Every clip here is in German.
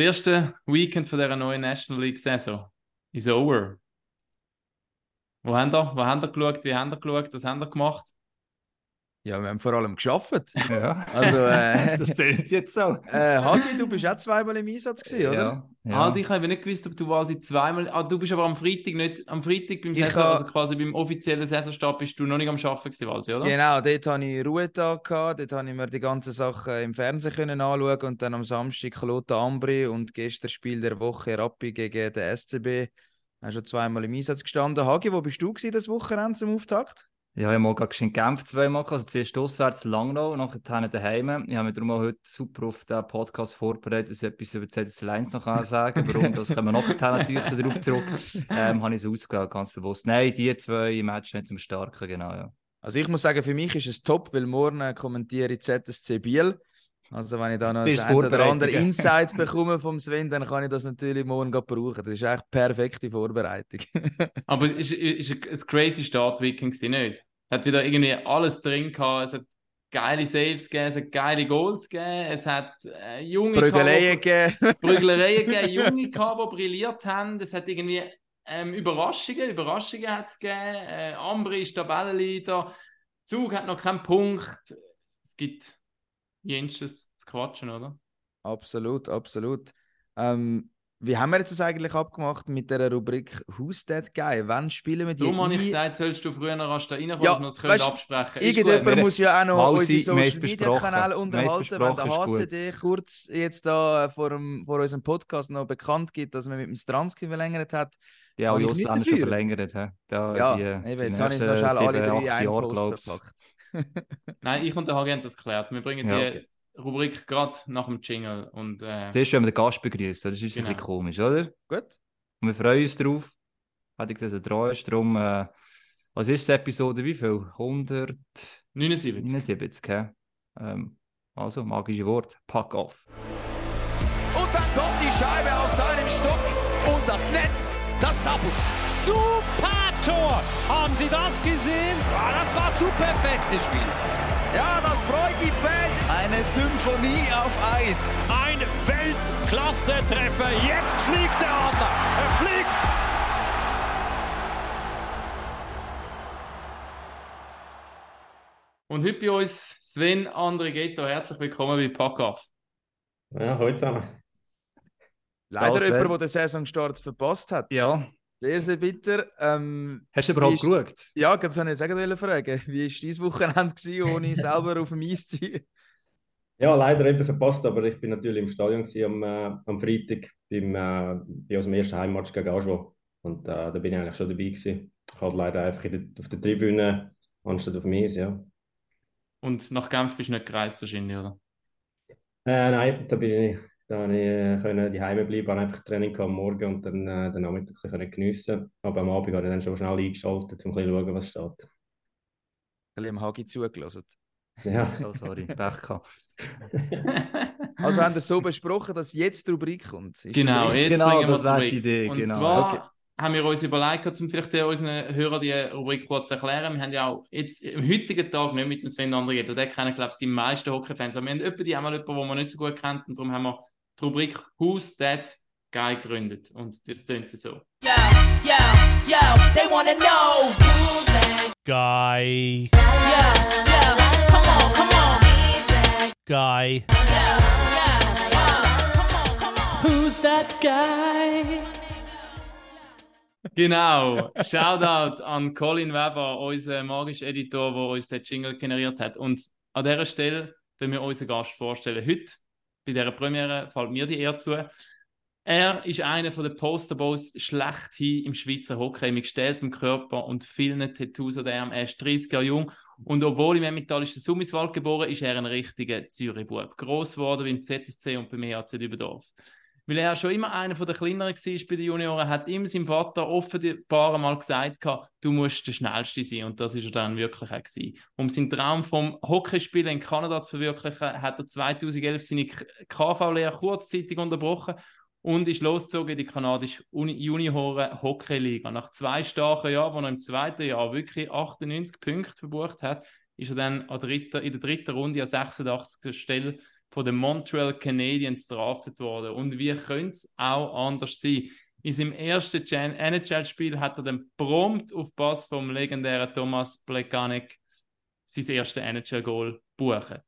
erste Weekend von dieser neuen National League Saison ist over. Wo haben ihr, wo haben ihr geschaut? Wie haben ihr geschaut? Was haben ihr gemacht? Ja, wir haben vor allem geschafft. Ja. Also, äh, das klingt jetzt so. äh, Hagi, du bist auch zweimal im Einsatz gewesen, oder? Ja. ja. Ah, ich habe nicht gewusst, ob du quasi zweimal. Ah, du bist aber am Freitag nicht. Am Freitag beim Ich Saison, ha- also quasi beim offiziellen Saisonstart bist du noch nicht am Arbeiten gewesen, Walsi, oder? Genau, dort hatte ich Ruhetag, gehabt, dort konnte ich mir die ganzen Sachen im Fernsehen können anschauen und dann am Samstag Kloten Ambri und gestern Spiel der Woche Rappi gegen den SCB. Hast schon zweimal im Einsatz gestanden. Hagi, wo bist du gewesen, das Wochenende zum Auftakt? Ja, ich habe mal gerade in Genf zweimal gehabt. Also zuerst auswärts Langnau, nachher daheim. Ich habe mich darum auch heute super auf den Podcast vorbereitet, dass ich etwas über ZS Lines noch kann sagen kann. Warum? Das kommen wir nachher natürlich darauf zurück. Ähm, habe ich es ausgewählt, ganz bewusst. Nein, die zwei Matches nicht zum Starken, genau, ja. Also ich muss sagen, für mich ist es top, weil morgen kommentiere ich ZSC Biel. Also wenn ich da noch das ein oder andere. Insight bekomme vom Sven, dann kann ich das natürlich morgen brauchen. Das ist echt perfekte Vorbereitung. Aber es ist, ist ein, crazy Start-Weekend gewesen, nicht? Es hat wieder irgendwie alles drin gehabt. Es hat geile Saves gegeben, es hat geile Goals gegeben, es hat äh, junge Prügeleien gehabt, gegeben. Prügeleien gegeben, junge gehabt, die brilliert haben. Es hat irgendwie ähm, Überraschungen, Überraschungen hat es gegeben. Äh, Ambri ist Tabellenleader. Zug hat noch keinen Punkt. Es gibt jensches quatschen, oder? Absolut, absolut. Ähm, wie haben wir jetzt das eigentlich abgemacht mit der Rubrik Who's That Guy? Wann spielen wir die Darum habe ich gesagt, sollst du früher rasch da reinkommen, Ja, dass wir es können weißt, absprechen Irgendjemand muss ja auch noch Mausi, unsere haben Social Media. Kanäle haben unterhalten, wenn der gut. HCD kurz jetzt da äh, vor, dem, vor unserem Podcast noch bekannt gibt, dass man mit dem Stransky verlängert hat. Die haben Habe die ich nicht Ausländer schon verlängert. he. Da, Ja, die, eben, die jetzt habe ich es noch schnell alle drei verpackt. Nein, ich und der Hagi haben das geklärt. Wir bringen Ja, die okay. Rubrik gerade nach dem Jingle. Und, äh, Zuerst, wenn wir den Gast begrüßen, das ist ein Genau. bisschen komisch, oder? Gut. Und wir freuen uns drauf. Hätte ich das ertragen. Darum, äh, was ist das Episode? Wie viel? 179, 79. hä? Ähm, also, magische Wort. Pack off. Und dann kommt die Scheibe auf seinen Stock und das Netz, das zappelt. Super Tor! Haben Sie das gesehen? Ah, das war zu perfekt gespielt. Ja, das freut die Fans. Eine Symphonie auf Eis. Ein Weltklasse-Treffer. Jetzt fliegt der Adler. Er fliegt. Und heute bei uns Sven André Ghetto. Herzlich willkommen bei Packoff. Ja, heute zusammen. Leider jemand, der den Saisonstart verpasst hat. Ja. Sehr, sehr bitter. Ähm, Hast du überhaupt Ist- geschaut? ja, das wollte ich jetzt auch fragen. Wie war dein Wochenende, gewesen, ohne selber auf dem Eis zu sein? Ja, leider eben verpasst, aber ich bin natürlich im Stadion gewesen am, äh, am Freitag beim, äh, bei unserem ersten Heimmatch gegen Aschwo. Und äh, da bin ich eigentlich schon dabei gewesen. Ich halt leider einfach in der, auf der Tribüne anstatt auf dem Eis, ja. Und nach Genf bist du nicht gereist wahrscheinlich, oder? Äh, nein, da bin ich, da habe ich äh, können die Heime bleiben, habe einfach Training am Morgen und dann äh, den Nachmittag geniessen. Aber am Abend habe ich dann schon schnell eingeschaltet, um ein bisschen zu schauen, was steht. Ein bisschen am Hagi zugelassen. Ja. Oh, sorry, Pech gehabt. Also haben wir so besprochen, dass jetzt die Rubrik kommt. Ist genau, jetzt Genau, bringen wir das die wäre Rubrik. die Idee, Und genau. zwar Okay. haben wir uns überlegt, um vielleicht unseren Hörern die Rubrik kurz zu erklären. Wir haben ja auch jetzt am heutigen Tag nicht mit dem Sven André. Der kennen, glaube ich, die meisten Hockey-Fans. Aber wir haben etwa die einmal jemanden, den man nicht so gut kennt. Und darum haben wir die Rubrik Who's That Guy gegründet. Und das tönt so. Yo, yo, yo, they wanna know who's that Guy. Yo, yo, come on, come on. Guy. Yo, yo, yo, come on, come on. Who's that guy? Genau. Shoutout an Colin Weber, unser magischer Editor, der uns den Jingle generiert hat. Und an dieser Stelle können wir unseren Gast vorstellen. Heute, bei dieser Premiere, fällt mir die Ehre zu. Er ist einer der Posterboys schlechthin im Schweizer Hockey mit gestelltem Körper und vielen Tattoos an dem. Er ist 30 Jahre jung und obwohl im Emmentalischen Summiswald geboren ist, er ein richtiger Zürich-Bub. Gross geworden beim ZSC und beim EHC Dübendorf. Weil er schon immer einer der kleineren war bei den Junioren, hat ihm sein Vater offenbar mal gesagt, du musst der Schnellste sein. Und das ist er dann wirklich auch gewesen. Um seinen Traum vom Hockeyspielen in Kanada zu verwirklichen, hat er 2011 seine KV-Lehre kurzzeitig unterbrochen und ist losgezogen in die kanadische Uni Junioren Hockey-Liga. Nach zwei starken Jahren, wo er im zweiten Jahr wirklich 98 Punkte verbucht hat, ist er dann in der dritten Runde an 86. Stelle von den Montreal Canadiens drafted worden. Und wie könnte es auch anders sein? In seinem ersten NHL-Spiel hat er dann prompt auf Pass vom legendären Thomas Plekanec sein erstes NHL-Goal buchen.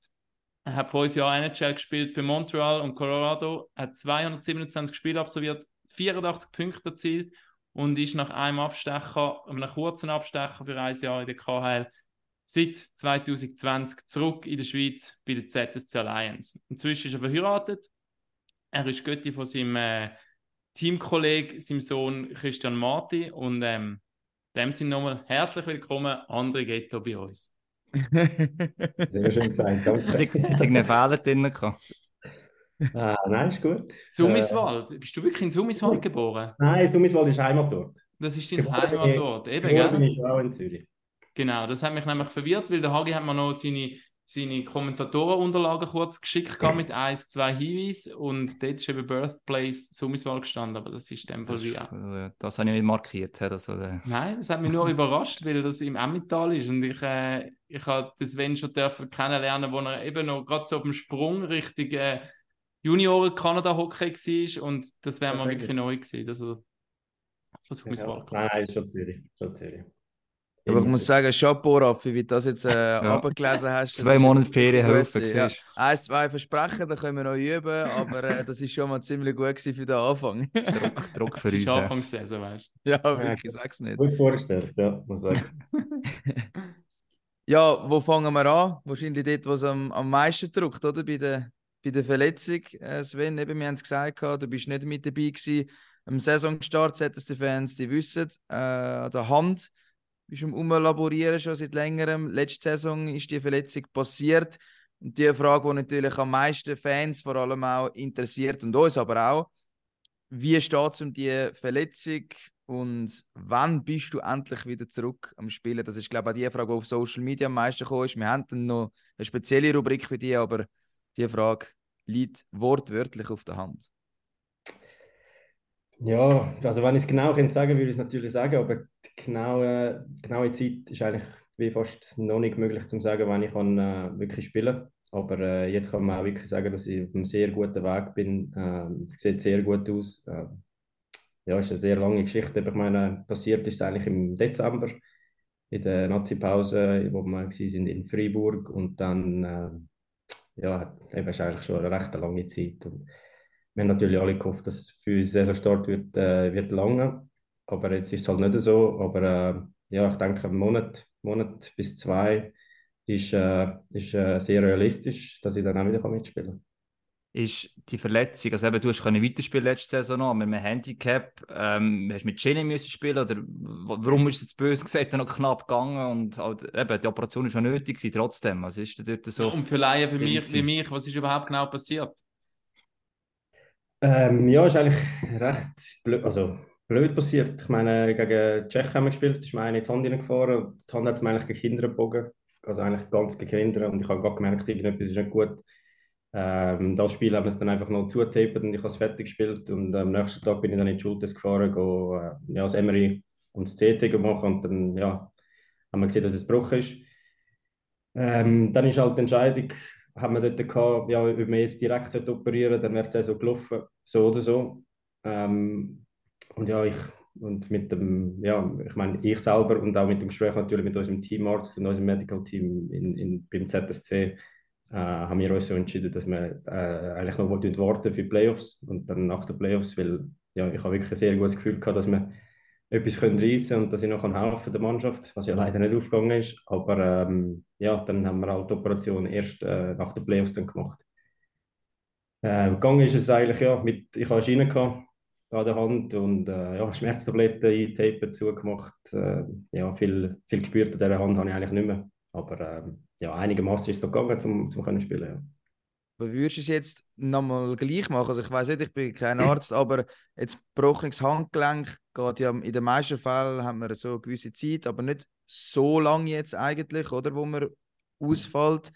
Er hat fünf Jahre NHL gespielt für Montreal und Colorado, hat 227 Spiele absolviert, 84 Punkte erzielt und ist nach einem Abstecher, einem kurzen Abstecher für ein Jahr in der KHL seit 2020 zurück in der Schweiz bei der ZSC Alliance. Inzwischen ist er verheiratet. Er ist Götti von seinem äh, Teamkollegen, seinem Sohn Christian Marti. Und ähm, dem sind nochmal herzlich willkommen, André Ghetto bei uns. Sehr schön gesagt, danke. Hat irgendeinen Fehler drin gehabt? Ah, nein, ist gut. Summiswald, bist du wirklich in Summiswald geboren? Nein, Summiswald ist Heimatort. Das ist dein Geboren bin ich- Heimatort, eben, bin gell? ich auch in Zürich. Genau, das hat mich nämlich verwirrt, weil der Hagi hat mir noch seine, seine Kommentatorenunterlagen kurz geschickt gehabt mit ein, zwei Hinweisen und dort ist eben Birthplace Summiswald gestanden, aber das ist in dem Fall Das, wie auch. äh, das habe ich nicht markiert. Also, der- Nein, das hat mich nur überrascht, weil das im Emmental ist und ich, äh, ich habe den Sven schon dürfen kennenlernen, wo er eben noch gerade so auf dem Sprung Richtung äh, Junioren-Kanada-Hockey war und das wäre mir wirklich neu gewesen, dass er von Summiswald Ja, nein, schon Zürich. Schon Zürich. Aber ich muss sagen, Chapeau, Raffi, wie du das jetzt äh, abgelesen hast. Zwei Monate Ferien gut helfen, ja. Eins, zwei Versprechen, da können wir noch üben, aber äh, das ist schon mal ziemlich gut für den Anfang. Druck, Druck für Das uns. ist hä. Anfangssaison, weißt ja, wirklich, sag's nicht. Gut vorgestellt, ja, muss ich sagen. Ja, wo fangen wir an? Wahrscheinlich dort, wo es am, am meisten drückt, oder? Bei der, bei der Verletzung. Äh, Sven, eben, wir haben es gesagt, du bist nicht mit dabei gewesen. Am Saisonstart, ZSC-Fans, die wissen, äh, an der Hand bist am Umlaborieren schon seit längerem. Letzte Saison ist die Verletzung passiert. Und die Frage, die natürlich am meisten Fans vor allem auch interessiert und uns aber auch, wie steht es um die Verletzung und wann bist du endlich wieder zurück am Spielen? Das ist, glaube ich, auch die Frage, die auf Social Media am meisten gekommen ist. Wir haben dann noch eine spezielle Rubrik für dich, aber die Frage liegt wortwörtlich auf der Hand. Ja, also wenn ich es genau könnte sagen, würde ich es natürlich sagen, aber die genaue, genaue Zeit ist eigentlich wie fast noch nicht möglich zu sagen, wann ich kann, äh, wirklich spielen kann. Aber äh, jetzt kann man auch wirklich sagen, dass ich auf einem sehr guten Weg bin. Ähm, es sieht sehr gut aus. Ähm, ja, es ist eine sehr lange Geschichte. Aber Ich meine, passiert ist es eigentlich im Dezember in der Nazi-Pause, wo wir waren in Freiburg und dann äh, ja, eben ist eigentlich schon eine recht lange Zeit. Und wir haben natürlich alle gehofft, dass es für den Saisonstart wird, äh, wird lange. Aber jetzt ist es halt nicht so. Aber äh, ja, ich denke, ein Monat, Monat bis zwei ist, äh, ist äh, sehr realistisch, dass ich dann auch wieder mitspielen kann. Ist die Verletzung, also eben, du hast können weiterspielen letzte Saison noch, mit einem Handicap, ähm, hast du mit Jenny müssen spielen oder warum ist es jetzt böse gesagt noch knapp gegangen und halt, eben, die Operation ist ja nötig gewesen, trotzdem, was ist denn dort so? Und für Laien für mich, wie mich, was ist überhaupt genau passiert? Ähm, ja, ist eigentlich recht blöd, also blöd passiert. Ich meine, gegen Tschechien haben wir gespielt, ist mir eine in die Hand reingefahren. und Die Hand hat es mir eigentlich gegen Kinder gebogen. Also eigentlich ganz gegen Kinder. Und ich habe gerade gemerkt, irgendetwas ist nicht gut. Ähm, das Spiel haben wir es dann einfach noch zutaped und ich habe es fertig gespielt. Und am nächsten Tag bin ich dann in die Schultes gefahren, go, äh, ja, das MRI und das CT gemacht. Und dann ja, haben wir gesehen, dass es gebrochen ist. Ähm, dann ist halt die Entscheidung, haben wir dort gehabt, ja, ob wir jetzt direkt operieren dann wäre es so gelaufen, so oder so. Ähm, und ja, ich, und mit dem, ja, ich meine, ich selber und auch mit dem Gespräch natürlich mit unserem Teamarzt und unserem Medical Team in, in, beim ZSC, äh, haben wir uns so entschieden, dass wir äh, eigentlich noch warten für die Playoffs und dann nach den Playoffs, weil ja, ich habe wirklich ein sehr gutes Gefühl gehabt, dass wir etwas können reissen und dass ich noch kann helfen der Mannschaft, was ja leider nicht aufgegangen ist. Aber ähm, ja, dann haben wir halt die Operation erst äh, nach den Playoffs dann gemacht. Äh, gegangen ist es eigentlich, ja, mit, ich hatte Schiene gehabt an der Hand und äh, ja, Schmerztabletten eintaped, zugemacht. Äh, ja, viel, viel gespürt an dieser Hand habe ich eigentlich nicht mehr. Aber ähm, ja, einigermaßen ist es noch gegangen, zum, zum können spielen. Ja. Aber würdest du es jetzt nochmal gleich machen? Also ich weiß nicht, ich bin kein Arzt, aber jetzt gebrochenes Handgelenk geht ja in den meisten Fällen haben wir so eine gewisse Zeit, aber nicht so lange jetzt eigentlich, oder, wo man ausfällt.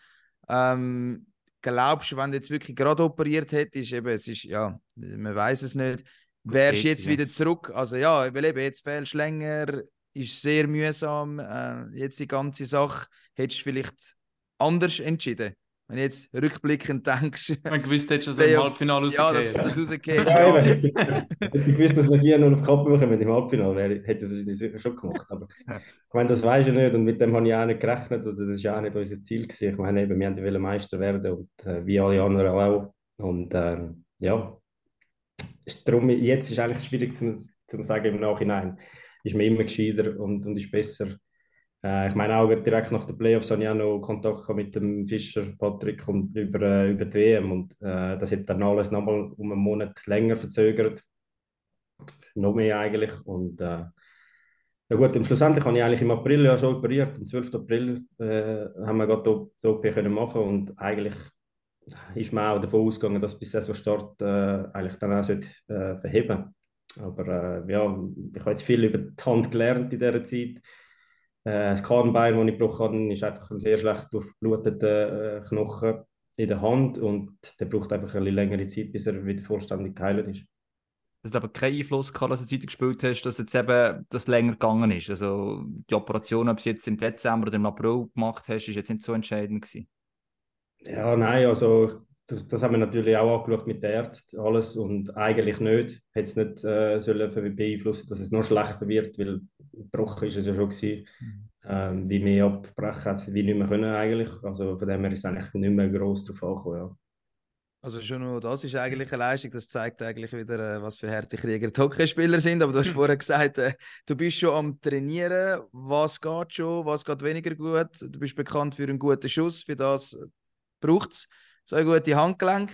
Ähm, glaubst du, wenn du jetzt wirklich gerade operiert hättest, eben, es ist, ja, man weiß es nicht, wärst du jetzt wieder zurück? Also ja, weil eben jetzt fehlst du länger, ist sehr mühsam, äh, jetzt die ganze Sache, hättest du vielleicht anders entschieden? Wenn du jetzt rückblickend denkst, Wenn du gewusst hättest, dass er im Halbfinale ja, rausgeht. dass das rausgehst, Ja, ja. Hätte ich gewusst, dass wir hier noch auf die Kappe bekommen im Halbfinale, wäre, hätte ich das wahrscheinlich sicher schon gemacht. Aber ich meine, das weiß ich nicht und mit dem habe ich auch nicht gerechnet oder das ist auch nicht unser Ziel gewesen. Ich meine, eben, wir haben wollen Meister werden und äh, wie alle anderen auch. Und ähm, ja, ist darum, jetzt ist eigentlich schwierig zu zum sagen im Nachhinein. Ist mir immer gescheiter und, und ist besser. Äh, ich meine auch direkt nach den Playoffs habe ich auch noch Kontakt mit dem Fischer, Patrick, und über, äh, über die WM. Und äh, das hat dann alles nochmal um einen Monat länger verzögert. Noch mehr eigentlich. Und äh, ja gut, und schlussendlich habe ich eigentlich im April ja schon operiert. Am 12. April äh, haben wir gerade die OP können machen und eigentlich ist man auch davon ausgegangen, dass bis Saisonstart äh, eigentlich dann auch sollte, äh, verheben Aber äh, ja, ich habe jetzt viel über die Hand gelernt in dieser Zeit. Äh, das Kahnbein, das ich gebrochen habe, ist einfach ein sehr schlecht durchbluteter äh, Knochen in der Hand und der braucht einfach eine längere Zeit, bis er wieder vollständig geheilt ist. Das hat aber keinen Einfluss gehabt, dass du Zeit gespielt hast, dass jetzt eben das länger gegangen ist. Also die Operation, ob du jetzt im Dezember oder im April gemacht hast, ist jetzt nicht so entscheidend gewesen. Ja, nein, also das, das haben wir natürlich auch angeschaut mit den Ärzten, alles und eigentlich nicht. Hätte es nicht äh, sollen beeinflussen, dass es noch schlechter wird, weil gebrochen ist es ja schon gewesen. Ähm, wie mehr abbrechen hat es wie nicht mehr können eigentlich. Also von dem her ist es eigentlich nicht mehr gross drauf angekommen, ja. Also schon nur das ist eigentlich eine Leistung. Das zeigt eigentlich wieder, äh, was für harte Krieger die Hockeyspieler sind. Aber du hast vorher gesagt, äh, du bist schon am Trainieren. Was geht schon, was geht weniger gut? Du bist bekannt für einen guten Schuss. Für das braucht es so eine gute Handgelenk.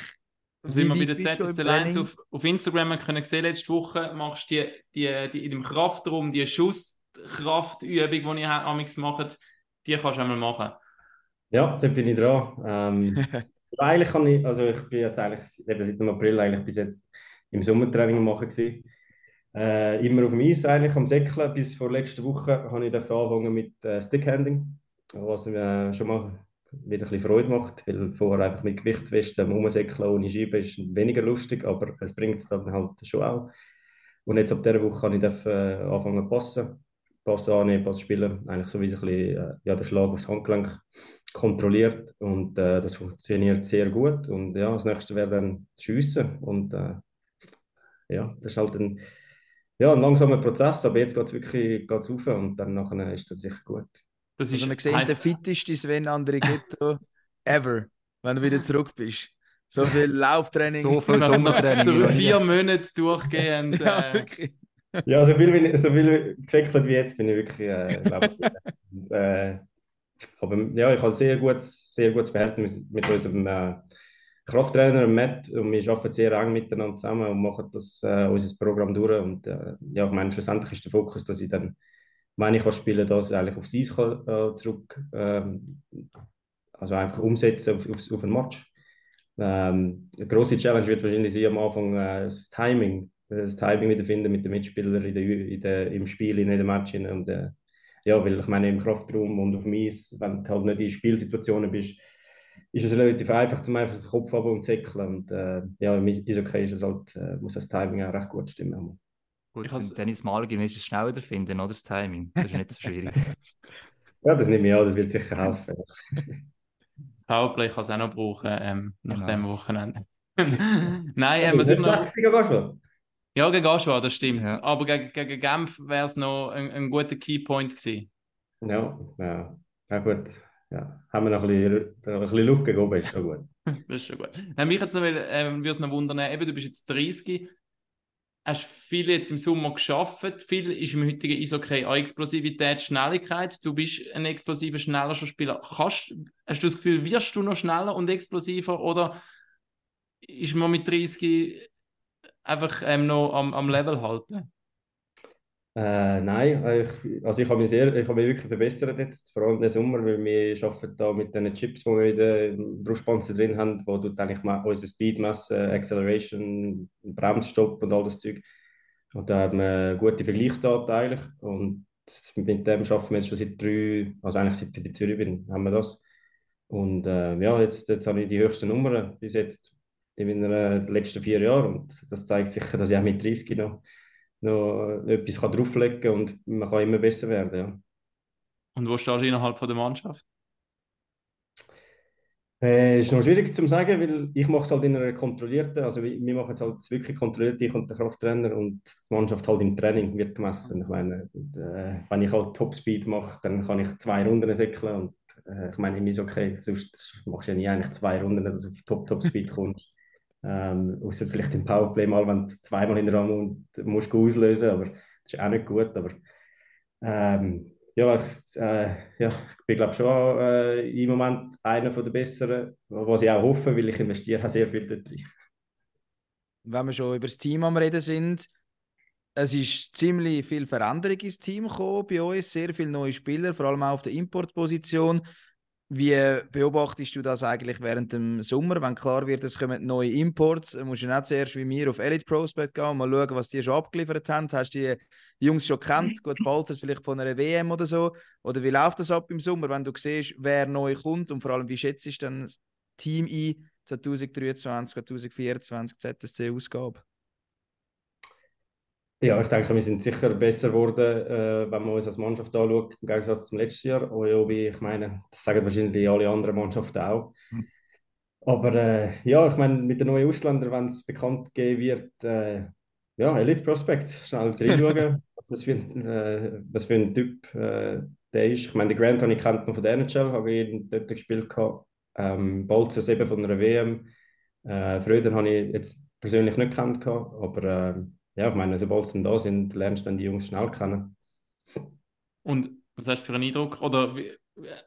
Also wie wir bei der weit bist du im ZSC Lions Training? auf, auf Instagram haben können sehen letzte Woche, machst du die, die, die in dem Kraftraum, die Schusskraftübung, die ihr amigs macht, die kannst du einmal machen. Ja, da bin ich dran. Ähm, eigentlich kann ich, also ich bin jetzt eigentlich eben seit dem April eigentlich bis jetzt im Sommertraining machen gewesen. Äh, immer auf dem Eis eigentlich, am Säckeln. Bis vor letzter Woche habe ich dafür angefangen mit äh, Stickhanding, was mir schon mal wieder ein bisschen Freude macht, weil vorher einfach mit Gewichtswesten Rumsäckeln ohne Scheibe ist weniger lustig, aber es bringt es dann halt schon auch. Und jetzt ab dieser Woche kann ich äh, anfangen zu passen. Pass annehmen, Pass spielen, eigentlich so wie ein bisschen, äh, ja, der Schlag aufs Handgelenk kontrolliert und äh, das funktioniert sehr gut. Und ja, das nächste wäre dann Schiessen und äh, ja, das ist halt ein, ja, ein langsamer Prozess, aber jetzt geht es wirklich geht's rauf und dann nachher ist das sicher gut. Das ist, Also man sieht, der fitteste Sven Andrighetto ever, wenn du wieder zurück bist. So viel Lauftraining. So viel Sommertraining. nie. vier Monaten durchgehend. ja, Äh, wirklich. Ja, so viel, wie ich- so viel gesäckelt wie jetzt bin ich wirklich, äh, äh, aber ja, ich habe ein sehr gutes, sehr gutes Verhältnis mit unserem äh, Krafttrainer Matt und wir arbeiten sehr eng miteinander zusammen und machen das, äh, unser Programm durch und äh, ja, ich meine, schlussendlich ist der Fokus, dass ich dann, wenn ich kann spielen das eigentlich aufs Eis äh, zurück, ähm, also einfach umsetzen auf, auf, auf ein Match. Ähm, eine grosse Challenge wird wahrscheinlich sein am Anfang äh, das Timing, das Timing wiederfinden mit den Mitspielern in der, in der, im Spiel, in den Match. Und, äh, ja, weil ich meine, im Kraftraum und auf dem Eis, wenn du halt nicht in Spielsituationen bist, ist es relativ einfach, zum einfach den Kopf haben und säckeln. Und äh, ja, Eis- Eishockey ist es halt, äh, muss das Timing auch recht gut stimmen. Gut, Ich wenn Dennis Malgin ist es schnell wiederfinden, oder das Timing. Das ist nicht so schwierig. Ja, das nehme ich an, das wird sicher helfen. das Powerplay kann es auch noch brauchen, ähm, nach Genau. dem Wochenende. Nein, ähm, was ich Ist noch, schon? ja, gegen Aschwa, das stimmt. Ja. Aber gegen, gegen Genf wäre es noch ein, ein guter Keypoint gewesen. Ja, ja, ja gut. Ja, haben wir noch ein bisschen, ein bisschen Luft gegeben, ist schon gut. Das ist schon gut. Nein, mich jetzt noch, ähm, würde es noch wundern, eben, du bist jetzt 30, hast viel jetzt im Sommer geschafft, viel ist im heutigen Eishockey an Explosivität, Schnelligkeit. Du bist ein explosiver, schneller Spieler. Kannst, hast du das Gefühl, wirst du noch schneller und explosiver oder ist man mit 30 einfach ähm, noch am, am Level halten? Äh, nein, ich, also ich habe mich sehr, ich habe mich wirklich verbessert jetzt, vor allem den Sommer, weil wir arbeiten da mit den Chips, die wir in der Brustpanzer drin haben, wo du eigentlich ma- unser Speed messen, Acceleration, Bremsstopp und all das Zeug. Und da haben wir gute Vergleichsdaten eigentlich und mit dem arbeiten wir jetzt schon seit drei, also eigentlich seit ich in Zürich bin, haben wir das. Und äh, ja, jetzt, jetzt habe ich die höchsten Nummern bis jetzt in meinen letzten vier Jahren und das zeigt sicher, dass ich auch mit 30 noch noch etwas kann drauflegen kann und man kann immer besser werden. Ja. Und wo stehst du innerhalb von der Mannschaft? Äh, ist noch schwierig zu sagen, weil ich mache es halt in einer kontrollierten, also wir machen es halt wirklich kontrolliert, ich und der Krafttrainer und die Mannschaft halt im Training wird gemessen. Ich meine, äh, wenn ich halt Topspeed mache, dann kann ich zwei Runden säckeln und äh, ich meine, mir ist okay, sonst machst du ja nie eigentlich zwei Runden, dass du auf Top-Top-Speed kommst. Ähm, außer vielleicht im Powerplay mal, wenn du zweimal hintereinander und musst du auslösen, aber das ist auch nicht gut, aber ähm, ja, ich, äh, ja, ich bin glaube schon äh, im Moment einer der besseren, was ich auch hoffe, weil ich investiere sehr viel dort rein. Wenn wir schon über das Team am Reden sind, es ist ziemlich viel Veränderung ins Team gekommen bei uns, sehr viele neue Spieler, vor allem auch auf der Importposition. Wie beobachtest du das eigentlich während dem Sommer, wenn klar wird, es kommen neue Imports? Musst du nicht zuerst wie wir auf Elite Prospect gehen und mal schauen, was die schon abgeliefert haben? Hast du die Jungs schon kennt? Gut, bald das vielleicht von einer WM oder so? Oder wie läuft das ab im Sommer, wenn du siehst, wer neu kommt und vor allem, wie schätzt du dann das Team ein 2023, 2024 ZSC-Ausgabe? Ja, ich denke, wir sind sicher besser geworden, äh, wenn man uns als Mannschaft anschaut, im Gegensatz zum letzten Jahr. Ojobi, ich meine, das sagen wahrscheinlich alle anderen Mannschaften auch. Mhm. Aber äh, ja, ich meine, mit den neuen Ausländern, wenn es bekannt gegeben wird, äh, ja, Elite Prospect, schnell reinschauen, was das für ein, äh, was für ein Typ äh, der ist. Ich meine, den Grant habe ich kennt noch von der NHL, habe ich dort gespielt gehabt. Ähm, Bolzers eben von einer WM. Äh, Fröder habe ich jetzt persönlich nicht gehabt, aber äh, ja, ich meine, sobald sie dann da sind, lernst du dann die Jungs schnell kennen. Und was hast du für einen Eindruck? Oder wie,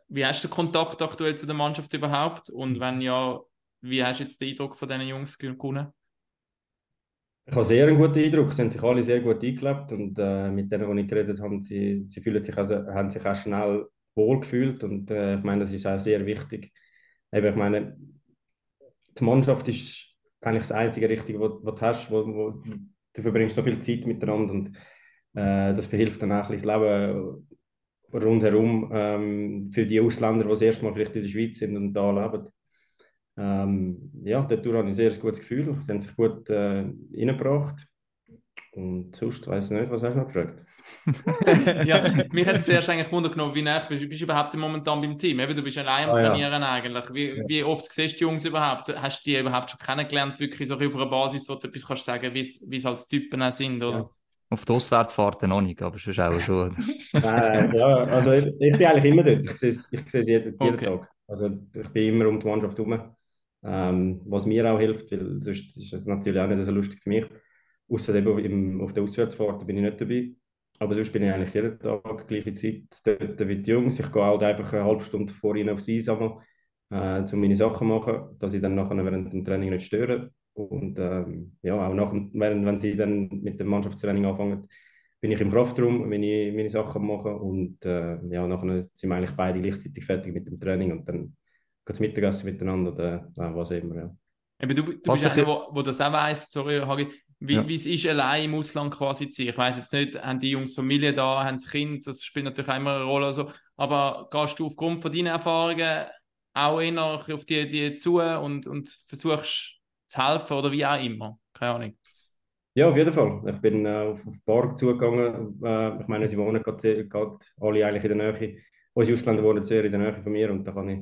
wie hast du den Kontakt aktuell zu der Mannschaft überhaupt? Und wenn ja, wie hast du jetzt den Eindruck von diesen Jungs gewonnen? Ich habe sehr einen guten Eindruck. Sie haben sich alle sehr gut eingelebt und äh, mit denen, die ich geredet habe, sie, sie fühlen sich also, haben sich auch schnell wohlgefühlt und äh, ich meine, das ist auch sehr wichtig. Eben, ich meine, die Mannschaft ist eigentlich das einzige Richtige, was du hast, wo, wo, du verbringst so viel Zeit miteinander und äh, das verhilft dann auch ein bisschen das Leben rundherum ähm, für die Ausländer, die das erste Mal vielleicht in der Schweiz sind und da leben. Ähm, ja, dort habe ich ein sehr gutes Gefühl. Sie haben sich gut äh, reingebracht. Und sonst weiß ich nicht, was hast du noch gefragt? ja, mich hat es zuerst eigentlich Wunder genommen, wie nah bist, bist du überhaupt momentan beim Team? Eben, du bist allein am Ah, ja. Trainieren eigentlich. Wie, Ja. wie oft siehst du die Jungs überhaupt? Hast du die überhaupt schon kennengelernt, wirklich so auf einer Basis, wo du etwas kannst sagen, wie es wie es als Typen auch sind? Oder? Ja. Auf die Auswärtsfahrten noch nicht, aber sonst auch schon. Nein, ja, also ich, ich bin eigentlich immer dort. Ich sehe es, ich sehe es jeden, jeden Okay. Tag. Also ich bin immer um die Mannschaft herum, ähm, was mir auch hilft, weil sonst ist es natürlich auch nicht so lustig für mich. Außer eben im, auf der Auswärtsfahrt bin ich nicht dabei. Aber sonst bin ich eigentlich jeden Tag gleiche Zeit dort wie die Jungs. Ich gehe halt einfach eine halbe Stunde vor ihnen aufs Eis einmal, äh, um meine Sachen zu machen, dass ich dann nachher während dem Training nicht störe. Und ähm, ja, auch nach, während, wenn sie dann mit dem Mannschaftstraining anfangen, bin ich im Kraftraum, wenn ich meine Sachen mache und äh, ja, nachher sind wir eigentlich beide gleichzeitig fertig mit dem Training und dann geht es Mittagessen miteinander oder äh, was immer. Ja. Eben, du, du Was bist einer, wo, wo das auch weiss, sorry, Hagi, wie Ja. wie es ist, allein im Ausland quasi zu sein. Ich weiss jetzt nicht, haben die Jungs Familie da, haben sie Kind, das spielt natürlich auch immer eine Rolle. Also, aber gehst du aufgrund von deinen Erfahrungen auch eher auf die, die zu und, und versuchst zu helfen oder wie auch immer? Keine Ahnung. Ja, auf jeden Fall. Ich bin äh, auf, auf Bar zugegangen. Äh, ich meine, sie wohnen gerade gerade alle eigentlich in der Nähe. Unsere Ausländer wohnen sehr in der Nähe von mir und da kann ich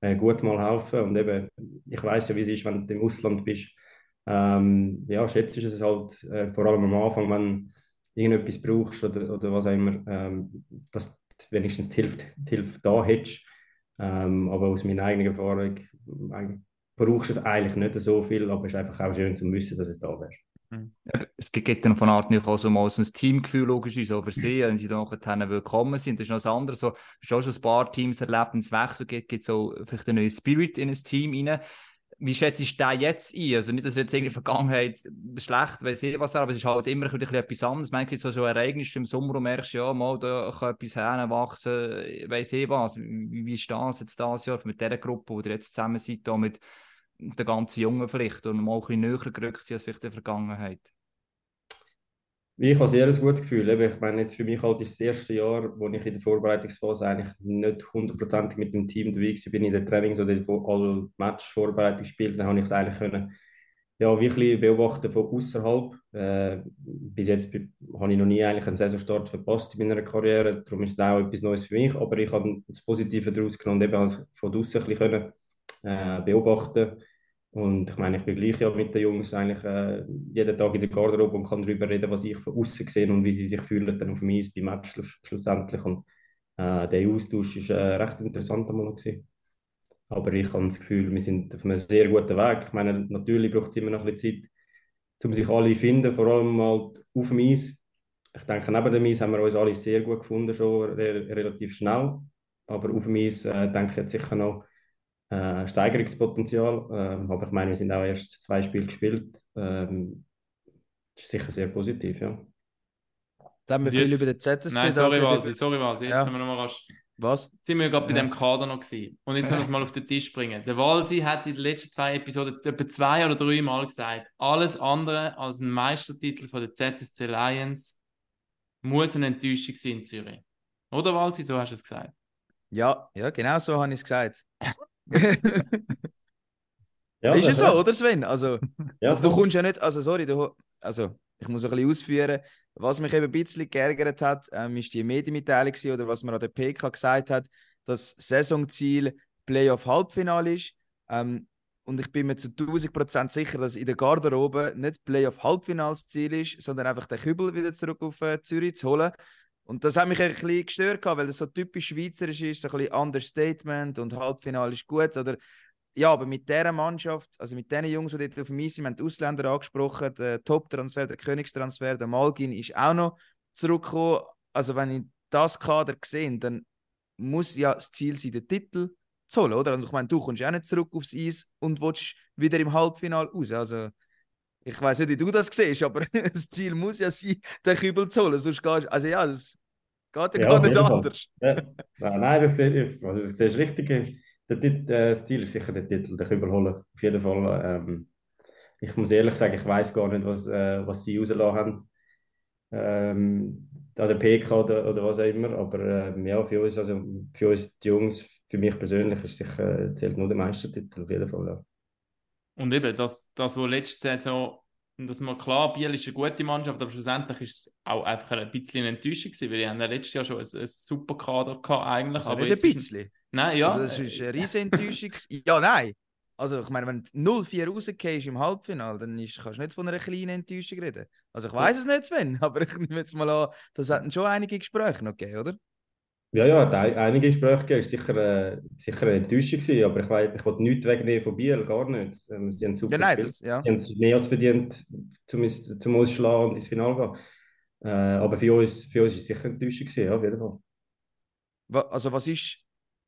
äh, gut mal helfen. Und eben, ich weiß ja, wie es ist, wenn du im Ausland bist. Ähm, ja, schätzt es halt äh, vor allem am Anfang, wenn du irgendetwas brauchst oder, oder was auch immer, ähm, dass wenigstens die Hilfe, die Hilfe da hättest. Ähm, aber aus meiner eigenen Erfahrung eigentlich brauchst du es eigentlich nicht so viel, aber es ist einfach auch schön zu wissen, dass es da wäre. Es gibt dann von Art nicht auch so mal ein Teamgefühl, logisch, so für sie, wenn sie dann nachher willkommen sind. Das ist noch das andere. So, hast du auch schon ein paar Teams erlebt, wenn es Wechsel gibt, gibt es so vielleicht einen neuen Spirit in ein Team rein. Wie schätzt du den jetzt ein? Also nicht, dass jetzt irgendwie Vergangenheit schlecht, weiß ich was, aber es ist halt immer ein etwas anderes. Man gibt so so Ereignisse im Sommer und merkst, ja, mal, da kann etwas heranwachsen, weiß ich was. Wie, wie ist das jetzt dieses Jahr mit dieser Gruppe, ihr jetzt zusammen seid, da mit den ganzen Jungen vielleicht und mal ein bisschen näher gerückt sind als vielleicht in der Vergangenheit? Ich habe sehr ein gutes Gefühl. Eben, Ich meine, jetzt für mich halt ist das erste Jahr, wo ich in der Vorbereitungsphase eigentlich nicht hundertprozentig mit dem Team dabei war, bin in den Trainings oder alle Match-Vorbereitung gespielt, dann habe ich es eigentlich können, ja, wirklich beobachten von außerhalb. Äh, bis jetzt habe ich noch nie eigentlich einen Saisonstart verpasst in meiner Karriere, darum ist es auch etwas Neues für mich, aber ich habe das Positive daraus genommen, eben als von draußen ein bisschen können äh, beobachten. Und ich meine, ich bin gleich ja mit den Jungs eigentlich äh, jeden Tag in der Garderobe und kann darüber reden, was ich von außen sehe und wie sie sich fühlen dann auf dem Eis beim Match schluss- schlussendlich. Und äh, der Austausch war äh, recht interessant einmal. Aber ich habe das Gefühl, wir sind auf einem sehr guten Weg. Ich meine, natürlich braucht es immer noch ein bisschen Zeit, um sich alle zu finden, vor allem halt auf dem Eis. Ich denke, neben dem Eis haben wir uns alle sehr gut gefunden, schon re relativ schnell. Aber auf dem Eis äh, denke ich, hat sicher noch äh, Steigerungspotenzial. Ähm, aber ich meine, wir sind auch erst zwei Spiele gespielt. Ähm, das ist sicher sehr positiv, ja. Jetzt haben wir viel über den ZSC Nein, sorry. Walsi, sorry, Walsi. Jetzt Ja. können wir noch mal rasch. Was? Sind wir gerade bei Ja. dem Kader noch gewesen. Und jetzt müssen wir es mal auf den Tisch bringen. Der Walsi hat in den letzten zwei Episoden etwa zwei oder drei Mal gesagt, alles andere als ein Meistertitel von der ZSC Lions muss eine Enttäuschung sein in Zürich. Oder Walsi, so hast du es gesagt. Ja, ja, genau so habe ich es gesagt. ja ist ja so, oder Sven? Also, Ja, also du so. kommst ja nicht, also sorry, du, also ich muss ein bisschen ausführen, was mich eben ein bisschen geärgert hat, ähm, ist die Medienmitteilung oder was man an der PK gesagt hat, dass Saisonziel Playoff-Halbfinale ist. Ähm, und ich bin mir zu 1000% sicher, dass in der Garderobe nicht Playoff-Halbfinals Ziel ist, sondern einfach den Kübel wieder zurück auf äh, Zürich zu holen. Und das hat mich ein bisschen gestört, weil das so typisch schweizerisch ist, so ein bisschen Understatement und Halbfinale ist gut. Oder ja, aber mit dieser Mannschaft, also mit den Jungs, die dort auf dem Eis sind, haben die Ausländer angesprochen, der Top-Transfer, der Königstransfer, der Malgin ist auch noch zurückgekommen. Also wenn ich das Kader sehe, dann muss ja das Ziel sein, den Titel zu holen, oder? Und ich meine, du kommst auch nicht zurück aufs Eis und willst wieder im Halbfinale raus. Also ich weiß nicht, wie du das siehst, aber das Ziel muss ja sein, den Kübel zu holen, sonst gehst also ja, das geht ja, Ja, gar nicht anders. Ja. Nein, nein, das sehe ich, also das siehst richtig. Der, Tit- äh, das Ziel ist sicher den Titel, den überholen. Auf jeden Fall. Ähm, ich muss ehrlich sagen, ich weiß gar nicht, was, äh, was sie rausgelassen haben. Ähm, an der PK oder, oder was auch immer. Aber ähm, ja, für uns, also für uns die Jungs, für mich persönlich, ist sicher, zählt nur der Meistertitel auf jeden Fall. Ja. Und eben, das, das wo letzte Saison, dass man klar, Biel ist eine gute Mannschaft, aber schlussendlich ist es auch einfach ein bisschen eine Enttäuschung gewesen, weil die haben ja letztes Jahr schon ein, ein super Kader gehabt eigentlich. Also aber nicht ein jetzt ist- bisschen. Nein, ja. Also das ist eine riesige Enttäuschung. ja, nein. Also ich meine, wenn du 0-4 rausgehst im Halbfinale, dann ist, kannst du nicht von einer kleinen Enttäuschung reden. Also ich weiß es nicht, Sven, aber ich nehme jetzt mal an, das hatten schon einige Gespräche noch gegeben, oder? Ja, ja, hat ein- einige Gespräche gegeben, ist sicher, äh, sicher eine Enttäuschung gewesen, aber ich, weiß, ich wollte nichts wegnehmen von Biel, gar nicht. Ähm, Sie haben super Ja, nein, das, ja. Sie haben mehr als verdient, zum, zum Ausschlagen und ins Finale gehen. Äh, aber für uns, für uns ist es sicher eine Enttäuschung gewesen, ja, auf jeden Fall. Also was ist,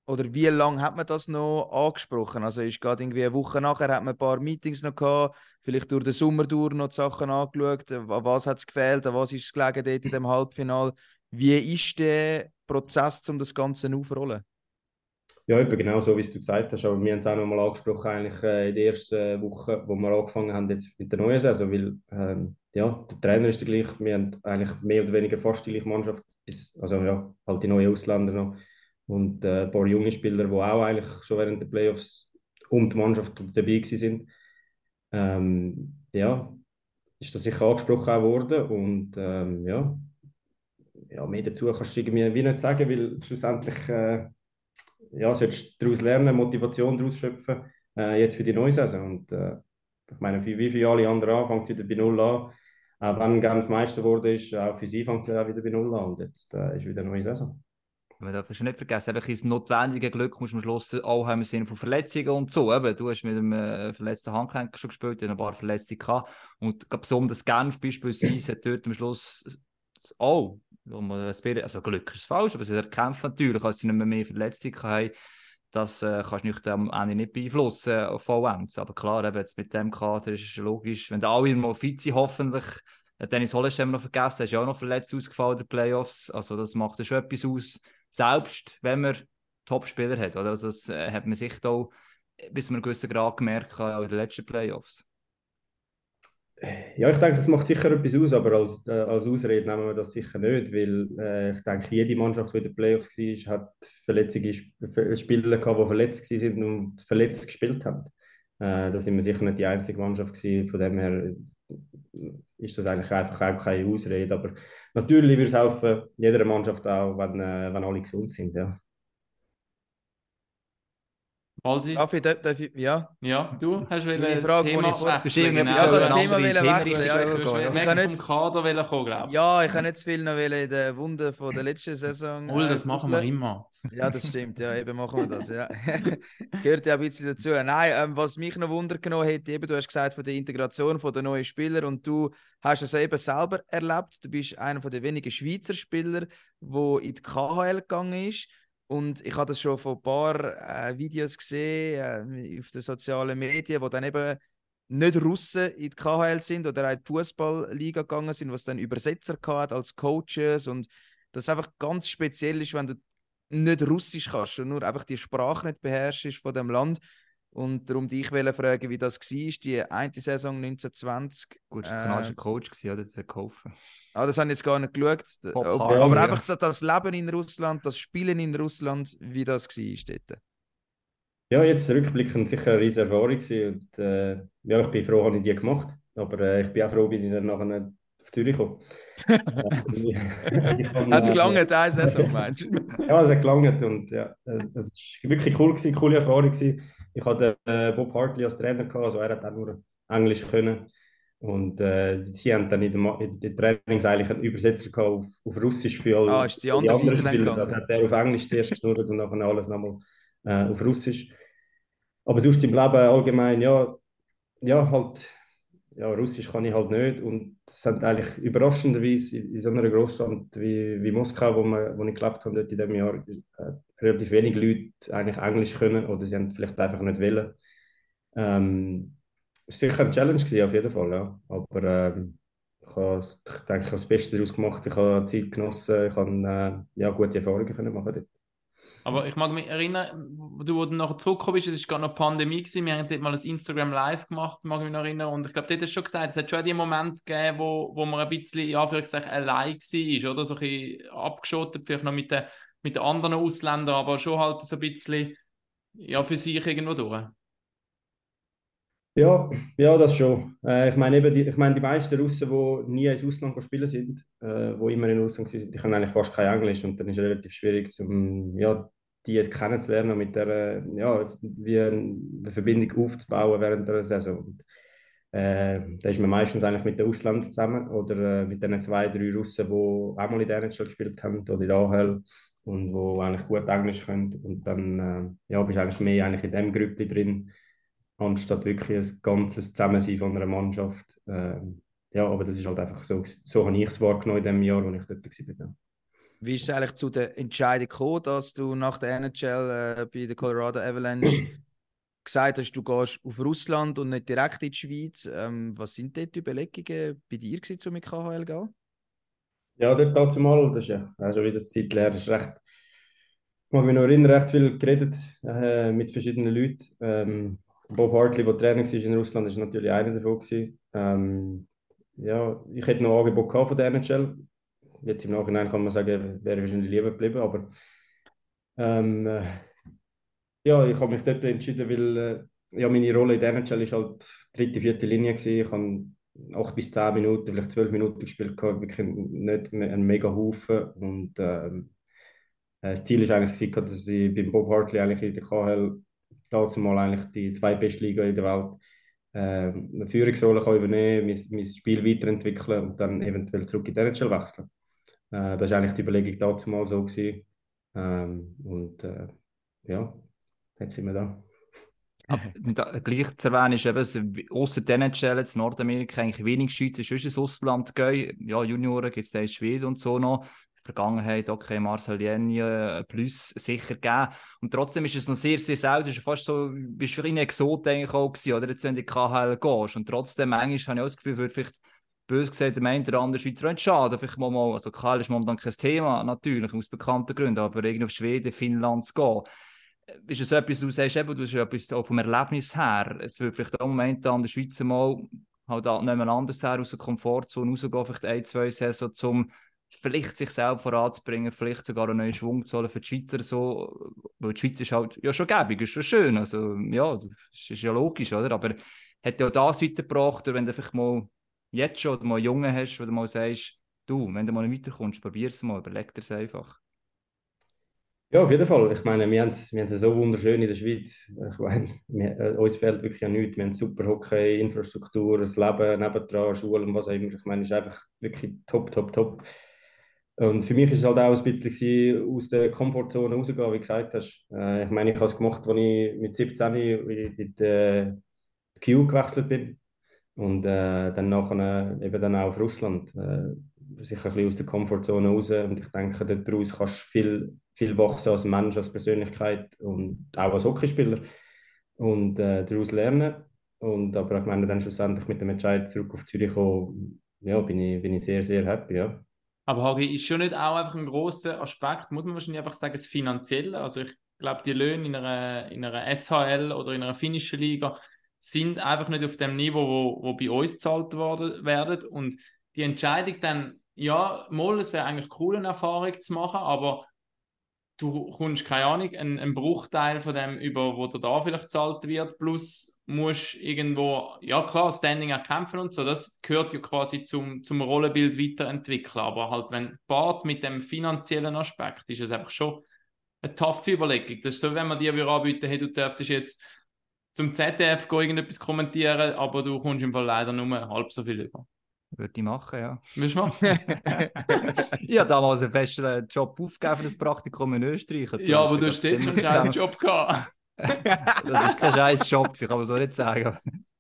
oder wie lange hat man das noch angesprochen? Also ist gerade irgendwie eine Woche nachher, hat man ein paar Meetings noch gehabt, vielleicht durch den Sommer durch noch die Sachen angeschaut, an was hat es gefehlt, an was ist es gelegen dort in dem Halbfinale. Wie ist der Prozess, um das Ganze aufzurollen? Ja, eben genau so, wie du gesagt hast. Aber wir haben es auch noch mal angesprochen, eigentlich äh, in der ersten Woche, wo wir angefangen haben jetzt mit der neuen Saison, weil ähm, ja, der Trainer ist der gleiche. Wir haben eigentlich mehr oder weniger fast die gleiche Mannschaft, bis, also ja, halt die neuen Ausländer noch und äh, ein paar junge Spieler, die auch eigentlich schon während der Playoffs um die Mannschaft dabei sind. Ähm, ja, ist das sicher angesprochen worden und ähm, ja, ja, mehr dazu kannst du irgendwie wie nicht sagen, weil schlussendlich äh, ja, solltest du daraus lernen, Motivation daraus schöpfen, äh, jetzt für die neue Saison. Und äh, ich meine, wie, wie für alle anderen an, fängt es wieder bei Null an. Auch wenn Genf Meister geworden ist, auch für sie fängt es auch wieder bei Null an. Und jetzt äh, ist wieder eine neue Saison. Man darf es nicht vergessen, einfach ins notwendige Glück musst du am Schluss auch haben im Sinne von Verletzungen und so. Eben, du hast mit einem äh, verletzten Handgelenk schon gespielt, ein paar Verletzte gehabt. Und besonders Genf beispielsweise hat dort am Schluss auch, also Glück ist falsch, aber sie erkämpft natürlich, als sie nicht mehr, mehr Verletzte haben. Das äh, kannst du nicht am Ende nicht beeinflussen äh, vollends. Aber klar, eben jetzt mit dem Kader ist es logisch, wenn alle mal fit sind, hoffentlich. Äh, Dennis Hollesch haben wir noch vergessen, er ist ja auch noch verletzt ausgefallen in den Playoffs. Also das macht ja schon etwas aus selbst wenn man Top-Spieler hat. Oder? Also das äh, hat man sich da bis zu einem gewissen Grad gemerkt, auch in den letzten Playoffs. Ja, ich denke, es macht sicher etwas aus, aber als, äh, als Ausrede nehmen wir das sicher nicht, weil äh, ich denke, jede Mannschaft, die in den Playoffs war, hat verletzliche Sp Spieler gehabt, die verletzt waren und verletzt gespielt haben. Äh, da sind wir sicher nicht die einzige Mannschaft gewesen. Von dem her äh, ist das eigentlich einfach auch keine Ausrede. Aber natürlich würde es helfen, jeder Mannschaft auch, wenn, äh, wenn alle gesund sind. Ja. Balsi? Darf ich, darf darf ich, ja. Ja, du hast wollen Meine das Frage, Thema die ich wollte- wechseln. Ja, genau. Ja, das Thema wechseln. Ja, Du ich, hast weg vom Kader kommen, glaubst du? ja, ich kann nicht zu viel noch wollen in der Wunde von der letzten Saison. Äh, das machen wir immer. Ja, das stimmt. Ja, eben machen wir das. Ja. Das gehört ja ein bisschen dazu. Nein, ähm, was mich noch Wunder genommen hat, eben, du hast gesagt, von der Integration von den neuen Spielern und du hast es eben selber erlebt. Du bist einer von den wenigen Schweizer Spieler, wo in die KHL gegangen ist. Und ich habe das schon von ein paar äh, Videos gesehen äh, auf den sozialen Medien, wo dann eben nicht Russen in die KHL sind oder auch in die Fußballliga gegangen sind, was dann Übersetzer gehabt als Coaches und das einfach ganz speziell ist, wenn du nicht Russisch kannst und nur einfach die Sprache nicht beherrschst von dem Land. Und darum dich fragen, wie das war, die eine Saison 1920. Gut, das war Äh, ein kanadischer Coach, gewesen, oder? Das hat geholfen. Ah, das habe ich jetzt gar nicht geschaut. Bob Aber, aber ja. einfach das, das Leben in Russland, das Spielen in Russland, wie das war dort. Ja, jetzt rückblickend sicher eine riesige Erfahrung und äh, ja, ich bin froh, habe ich die gemacht, aber äh, ich bin auch froh, bin ich dann nachher nicht auf Zürich gekommen. Hat es gelangt, eine Saison, meinst du? Ja, es hat gelangt und ja, es, es war wirklich cool, gewesen, coole Erfahrung gewesen. Ich hatte äh, Bob Hartley als Trainer gehabt, also er hat auch nur Englisch können und äh, sie haben dann in den, Ma- in den Trainings eigentlich einen Übersetzer gehabt auf, auf Russisch für alle Ah, ist die andere Seite anderen dann Spieler. Das hat er auf Englisch zuerst geschnurrt und nachher alles nochmal äh, auf Russisch. Aber sonst im Leben allgemein, ja, ja, halt, ja, Russisch kann ich halt nicht. Und es sind eigentlich überraschenderweise in, in so einer Großstadt wie, wie Moskau, wo, wir, wo ich gelebt habe, dort in diesem Jahr, äh, relativ wenig Leute eigentlich Englisch können oder sie haben vielleicht einfach nicht wollen. Ähm, war sicher eine Challenge, gewesen, auf jeden Fall, ja. Aber ähm, ich, habe, ich denke, ich habe das Beste daraus gemacht. Ich habe Zeit genossen, ich habe äh, ja, gute Erfahrungen können machen dort. Aber ich mag mich erinnern, du, wo du nachher zurückgekommen bist, es war gerade noch Pandemie, gewesen. wir haben dort mal ein Instagram Live gemacht, mag ich mich noch erinnern. Und ich glaube, dort hast du schon gesagt, es hat schon die Momente gegeben, wo, wo man ein bisschen, ja, Anführungszeichen, allein war, oder? So ein bisschen abgeschottet, vielleicht noch mit den, mit anderen Ausländern, aber schon halt so ein bisschen, ja, für sich irgendwo durch. Ja, ja, das schon. Äh, ich meine die, ich meine, die meisten Russen, die nie ins Ausland spielen sind, äh, die immer in Russland sind, die können eigentlich fast kein Englisch und dann ist es relativ schwierig, zum, ja, die kennenzulernen mit der, ja, wie eine Verbindung aufzubauen während der Saison. Und, äh, da ist man meistens eigentlich mit den Ausländern zusammen oder äh, mit den zwei, drei Russen, die auch mal in der NHL gespielt haben oder in der AHL und die eigentlich gut Englisch können. Und dann äh, ja, bist du eigentlich mehr eigentlich in dem Grüppli drin anstatt wirklich ein ganzes Zusammensein von einer Mannschaft. Ähm, ja, aber das ist halt einfach so, so habe ich es wahrgenommen in dem Jahr, wo ich dort war. Wie ist es eigentlich zu der Entscheidung gekommen, dass du nach der NHL äh, bei der Colorado Avalanche gesagt hast, du gehst auf Russland und nicht direkt in die Schweiz? Ähm, was sind dort die Überlegungen bei dir gewesen, um mit KHL zu gehen? Ja, dort dazu mal, das ist ja auch schon wieder Zeit leer, das ist recht, ich mag mich noch erinnern, recht viel geredet äh, mit verschiedenen Leuten. Ähm, Bob Hartley, der Trainer war in Russland, ist natürlich einer davon. Ähm, ja, ich hätte noch Angebot gehabt von der NHL. Jetzt im Nachhinein kann man sagen, wäre wahrscheinlich lieber geblieben, aber ähm, äh, ja, ich habe mich dort entschieden, weil äh, ja, meine Rolle in der NHL ist halt dritte, vierte Linie gewesen. Ich habe acht bis zehn Minuten, vielleicht zwölf Minuten gespielt, gehabt, wirklich nicht einen mega Haufen. Und ähm, äh, das Ziel ist eigentlich, dass ich beim Bob Hartley eigentlich in der KHL dazu mal eigentlich die zwei beste Liga in der Welt äh, eine Führungsrolle kann übernehmen, mein, mein Spiel weiterentwickeln und dann eventuell zurück in die NHL wechseln. Äh, das war eigentlich die Überlegung dazu mal so. Ähm, und äh, ja, jetzt sind wir da. Da, gleich zu erwähnen ist eben, den NHL in Nordamerika eigentlich wenig Schweizer schon ins Ausland gehen. Ja, Junioren gibt es da in Schweden und so noch. Vergangenheit, okay, Marcel Jenny, äh, plus sicher gegeben. Und trotzdem ist es noch sehr, sehr selten. Es ist fast so, bist für ihn Exot eigentlich auch gewesen, oder? Jetzt, wenn du in die KHL gehst. Und trotzdem, manchmal habe ich auch das Gefühl, würde vielleicht bös gesagt, der eine oder andere Schweizer auch schade. Vielleicht mal, mal, also KHL ist momentan kein Thema, natürlich, aus bekannten Gründen, aber irgendwie auf Schweden, Finnland zu gehen. Ist es etwas, du sagst eben, du hast etwas auch vom Erlebnis her. Es wird vielleicht auch momentan der Schweizer mal halt nicht mehr anders her, aus der Komfortzone rausgehen, vielleicht ein, zwei Saison, um vielleicht sich selbst voranzubringen, vielleicht sogar einen neuen Schwung zu holen für die Schweizer so, weil die Schweiz ist halt ja schon gäbig, ist schon schön, also ja, das ist ja logisch, oder, aber hat ja auch das weitergebracht, wenn du einfach mal jetzt schon oder mal Jungen hast, wo du mal sagst, du, wenn du mal nicht weiterkommst, probier es mal, überleg dir es einfach. Ja, auf jeden Fall. Ich meine, wir haben es wir haben's ja so wunderschön in der Schweiz. Ich meine, wir, äh, uns fehlt wirklich an nichts. Wir haben super Hockey, Infrastruktur, das Leben nebendran, Schulen, was auch immer. Ich meine, es ist einfach wirklich top, top, top. Und für mich ist es halt auch ein bisschen aus der Komfortzone rauszugehen, wie du gesagt hast. Äh, ich meine, ich habe es gemacht, als ich mit 17 in die Q gewechselt bin. Und äh, dann nachher eben dann auch auf Russland. Äh, sicher ein bisschen aus der Komfortzone raus. Und ich denke, daraus kannst du viel, viel wachsen als Mensch, als Persönlichkeit und auch als Hockeyspieler. Und äh, daraus lernen. Und, aber ich meine, dann schlussendlich mit dem Entscheid zurück auf Zürich kommen, ja, bin ich, bin ich sehr, sehr happy. Ja. Aber Hagi, ist schon nicht auch einfach ein großer Aspekt, muss man wahrscheinlich einfach sagen, das Finanzielle. Also ich glaube, die Löhne in einer, in einer SHL oder in einer finnischen Liga sind einfach nicht auf dem Niveau, wo, wo bei uns gezahlt worden, werden. Und die Entscheidung dann, ja, mal, es wäre eigentlich cool, eine Erfahrung zu machen, aber du kommst, keine Ahnung, einen, einen Bruchteil von dem über, wo dir da vielleicht gezahlt wird, plus musst irgendwo, ja klar, Standing erkämpfen und so, das gehört ja quasi zum, zum Rollenbild weiterentwickeln, aber halt, wenn Bart mit dem finanziellen Aspekt, ist es einfach schon eine taffe Überlegung. Das ist so, wenn man dir anbieten, hey, du dürftest jetzt zum ZDF gehen, irgendetwas kommentieren, aber du kommst im Fall leider nur halb so viel über. Würde ich machen, ja. Willst du machen? ich habe damals einen festen Job aufgegeben für das Praktikum in Österreich. Das ja, aber du hast dort schon einen scheiß Job gehabt. Das ist kein scheiß Job, kann man so nicht sagen.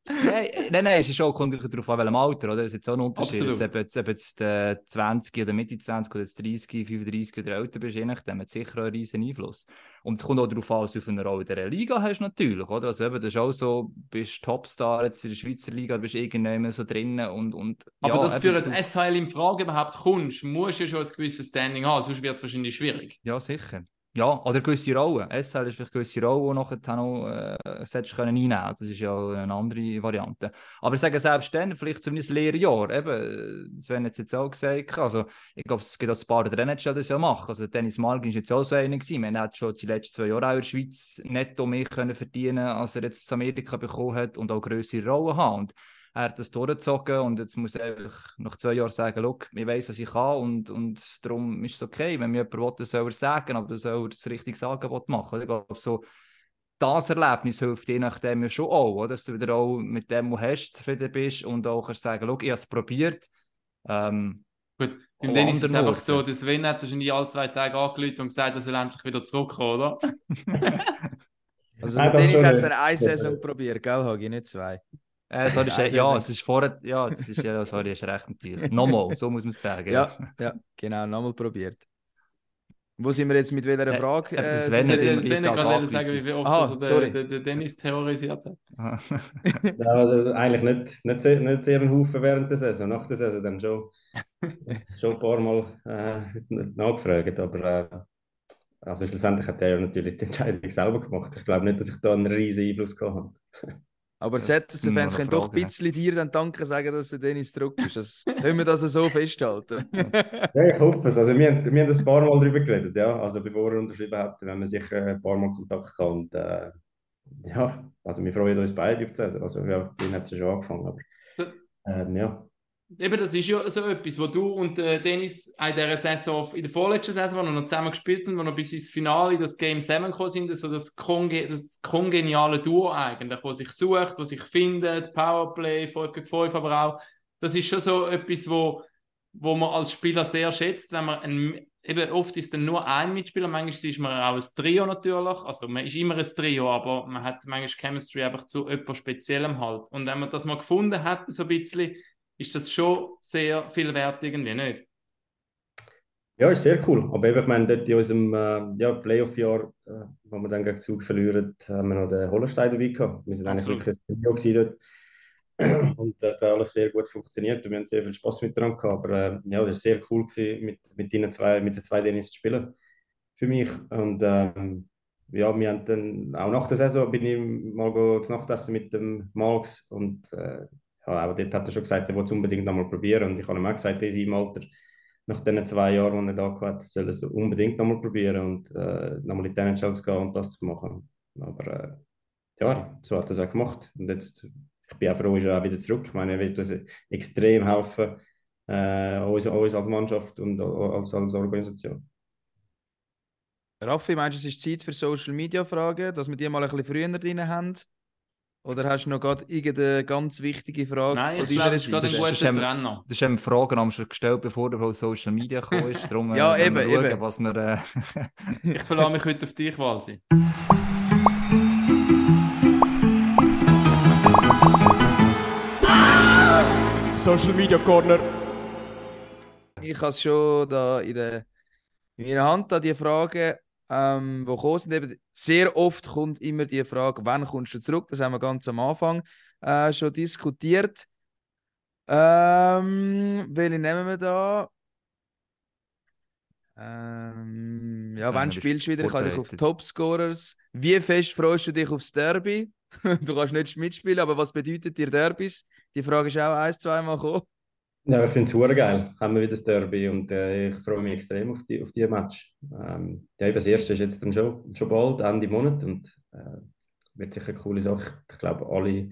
Nein, nein, nein, es ist schon kommt natürlich darauf an, welchem Alter, oder? Das ist jetzt auch ein Unterschied. Absolut. Ob, jetzt, ob jetzt äh, 20 oder Mitte 20 oder jetzt 30, 35 oder älter bist, je nachdem, hat sicher einen riesen Einfluss. Und es kommt auch darauf an, was du für eine Rolle in dieser Liga hast, natürlich, oder? Also eben, das ist auch so, bist Topstar jetzt in der Schweizer Liga, bist irgendwann so drinnen und, und Aber ja, dass du für ein SHL in Frage überhaupt kommst, musst du schon ein gewisses Standing haben, sonst wird es wahrscheinlich schwierig. Ja, sicher. Ja, oder gewisse Rollen. SL ist vielleicht gewisse Rollen, die nachher noch äh, solltest können einnehmen Das ist ja eine andere Variante. Aber ich sage selbst dann, vielleicht zumindest Lehrjahr. Eben, Sven hat es jetzt auch gesagt. Also, ich glaube, es gibt auch ein paar der die das ja machen. Also, Dennis Malgin war jetzt auch so einer. gewesen. Man hat schon die letzten zwei Jahre auch in der Schweiz netto mehr können verdienen als er jetzt in Amerika bekommen hat und auch größere Rollen haben. Und er hat das durchgezogen und jetzt muss er einfach nach zwei Jahren sagen, «Look, ich weiß, was ich kann und, und darum ist es okay, wenn mir jemand will, soll er sagen, aber dann soll er das richtige Angebot machen. Ich glaube, so das Erlebnis hilft je nachdem ja schon auch, oder? dass du wieder auch mit dem, was du hast, zufrieden bist und auch kannst sagen, «Look, ich habe es probiert.» ähm, Gut, beim Dennis ist es einfach so, der Sven hat wahrscheinlich alle zwei Tage angerufen und gesagt, er soll endlich wieder zurückkommen, oder? Also Nein, Dennis hat es eine. Saison probiert, gell, Hagi, nicht zwei. Äh, sorry, Das ist, ist ja, also- es ist vorher, ja, es ist ja, sorry, ist recht natürlich. Nochmal, so muss man es sagen. Ja, ja, genau, nochmal probiert. Wo sind wir jetzt mit welcher Äh, Frage? äh, das sind Sven jetzt- Sven sagen, wie oft Aha, also der, der, der Dennis terrorisiert hat. Ja, also eigentlich nicht, nicht, sehr, nicht sehr ein Haufen während der Saison, nach der Saison dann schon, schon ein paar Mal äh, nachgefragt, aber äh, also schlussendlich hat er ja natürlich die Entscheidung selber gemacht. Ich glaube nicht, dass ich da einen riesen Einfluss gehabt habe. Aber ZSC-Fans können doch ein bisschen dir dann Danke sagen, dass der Dennis zurück ist. Das, können wir das so festhalten? Ja, ich hoffe es. Also wir, haben- wir haben ein paar Mal darüber geredet, ja. Also bevor er unterschrieben hat, haben wir sicher ein paar Mal Kontakt gehabt und äh, ja, also wir freuen uns beide auf die Saison. Also ja, bei ihm hat es ja schon angefangen, aber ähm, ja. Eben, das ist ja so etwas, wo du und äh, Dennis in dieser Saison, in der vorletzten Saison, wo wir noch zusammen gespielt haben, wo wir bis ins Finale, in das Game 7 gekommen sind, so das, konge das kongeniale Duo eigentlich, wo sich sucht, wo sich findet, Powerplay, 5 gegen 5, aber auch, das ist schon so etwas, wo, wo man als Spieler sehr schätzt, wenn man ein, eben oft ist dann nur ein Mitspieler, manchmal ist man auch ein Trio natürlich, also man ist immer ein Trio, aber man hat manchmal Chemistry einfach zu etwas Speziellem halt. Und wenn man das mal gefunden hat, so ein bisschen, ist das schon sehr viel wert irgendwie, nicht? Ja, ist sehr cool. Aber eben, ich meine, dort in unserem äh, ja, Playoff-Jahr, äh, wo wir dann gegen Zug verlieren, haben wir noch den Hollenstein dabei gehabt. Wir sind eigentlich Absolut. wirklich ein gewesen dort. Und das hat alles sehr gut funktioniert und wir haben sehr viel Spaß miteinander gehabt. Aber äh, ja, das war sehr cool, gewesen, mit, mit, ihnen zwei, mit den zwei Dennis zu spielen. Für mich. Und ähm, ja, wir haben dann, auch nach der Saison bin ich mal go Nachtessen mit dem Marx und äh, aber dort hat er schon gesagt, er will es unbedingt nochmal probieren. Und ich habe ihm auch gesagt, in seinem Alter, nach den zwei Jahren, die er da hat, soll er es unbedingt nochmal probieren und äh, nochmal in die NHL zu gehen und das zu machen. Aber äh, ja, so hat er es auch gemacht. Und jetzt, ich bin auch froh, ist er auch wieder zurück. Ich meine, er wird uns extrem helfen, äh, uns, uns als Mannschaft und als, als Organisation. Raffi, meinst du, es ist Zeit für Social Media Fragen, dass wir die mal ein bisschen früher drin haben? Oder hast du noch gerade irgendeine ganz wichtige Frage Nein, ich glaube, es ist gerade ein Das guter ist- Trenner. Das ist eben Fragen haben wir schon gestellt, bevor der auf Social Media gekommen ist. Darum äh, Ja, wir eben, schauen, eben. was wir. Äh, Ich verlasse mich heute auf dich, Walsi. Social Media Corner. Ich habe es schon da in, der, in meiner Hand, da die Fragen, ähm, die gekommen sind. Eben, sehr oft kommt immer die Frage, wann kommst du zurück? Das haben wir ganz am Anfang äh, schon diskutiert. Ähm, welche nehmen wir da? Ähm, ja, Ja, wann spielst du wieder? Ich habe dich auf. Topscorers. Wie fest freust du dich aufs Derby? du kannst nicht mitspielen, aber was bedeutet dir Derbys? Die Frage ist auch ein, zweimal gekommen. Ja, ich finde es geil. Haben wir wieder das Derby und äh, ich freue mich extrem auf die, auf die Match. Ähm, ja, das erste ist jetzt dann schon, schon bald, Ende Monat und äh, wird sicher eine coole Sache. Ich glaube, alle,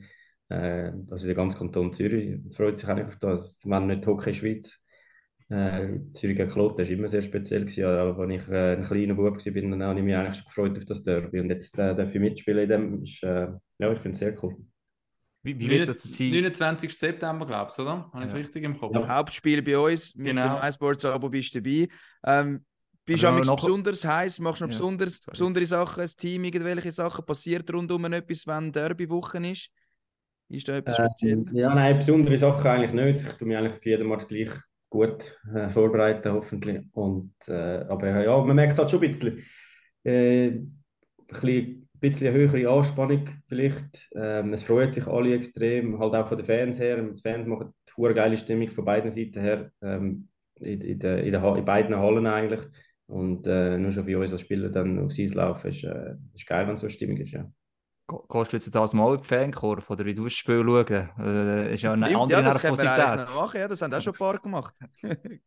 äh, also der ganze Kanton Zürich, freut sich eigentlich auf das. Wenn nicht Hockey Schweiz, äh, Zürich gegen Kloten, das war immer sehr speziell. Gewesen. Aber als ich äh, ein kleiner Bub war, dann habe ich mich eigentlich schon gefreut auf das Derby. Und jetzt äh, darf ich mitspielen in dem, ist, äh, ja, ich finde es sehr cool. Wie, wie wird das sein? 29. September, glaubst du, oder? Habe ich es richtig im Kopf? Ja. Hauptspiel bei uns mit Genau. dem iSports-Abo bist du dabei. Ähm, bist du noch- besonders heiß, machst du noch Ja, besonders, besondere Sachen, das Team, irgendwelche Sachen? Passiert rundum etwas, wenn Derby-Woche ist? Ist da etwas speziell? Ähm, ja, nein, besondere Sachen eigentlich nicht. Ich tue mich eigentlich für jeden Match gleich gut äh, vorbereiten, hoffentlich. Und, äh, aber ja, man merkt es halt schon ein bisschen. Äh, ein bisschen, bisschen höhere Anspannung vielleicht. Ähm, es freuen sich alle extrem, halt auch von den Fans her. Die Fans machen eine geile Stimmung von beiden Seiten her. Ähm, in, in, der, in, Ha- in beiden Hallen eigentlich. Und äh, nur schon für uns als Spieler dann aufs Eis laufen, ist, äh, ist geil, wenn so eine Stimmung ist. Ja. Gehst du jetzt das mal in die Fankurve oder wie du das Spiel schauen? Äh, ist ja eine Stimmt, andere ja, das können wir Nervosität. machen. Ja, das haben auch schon ein paar gemacht.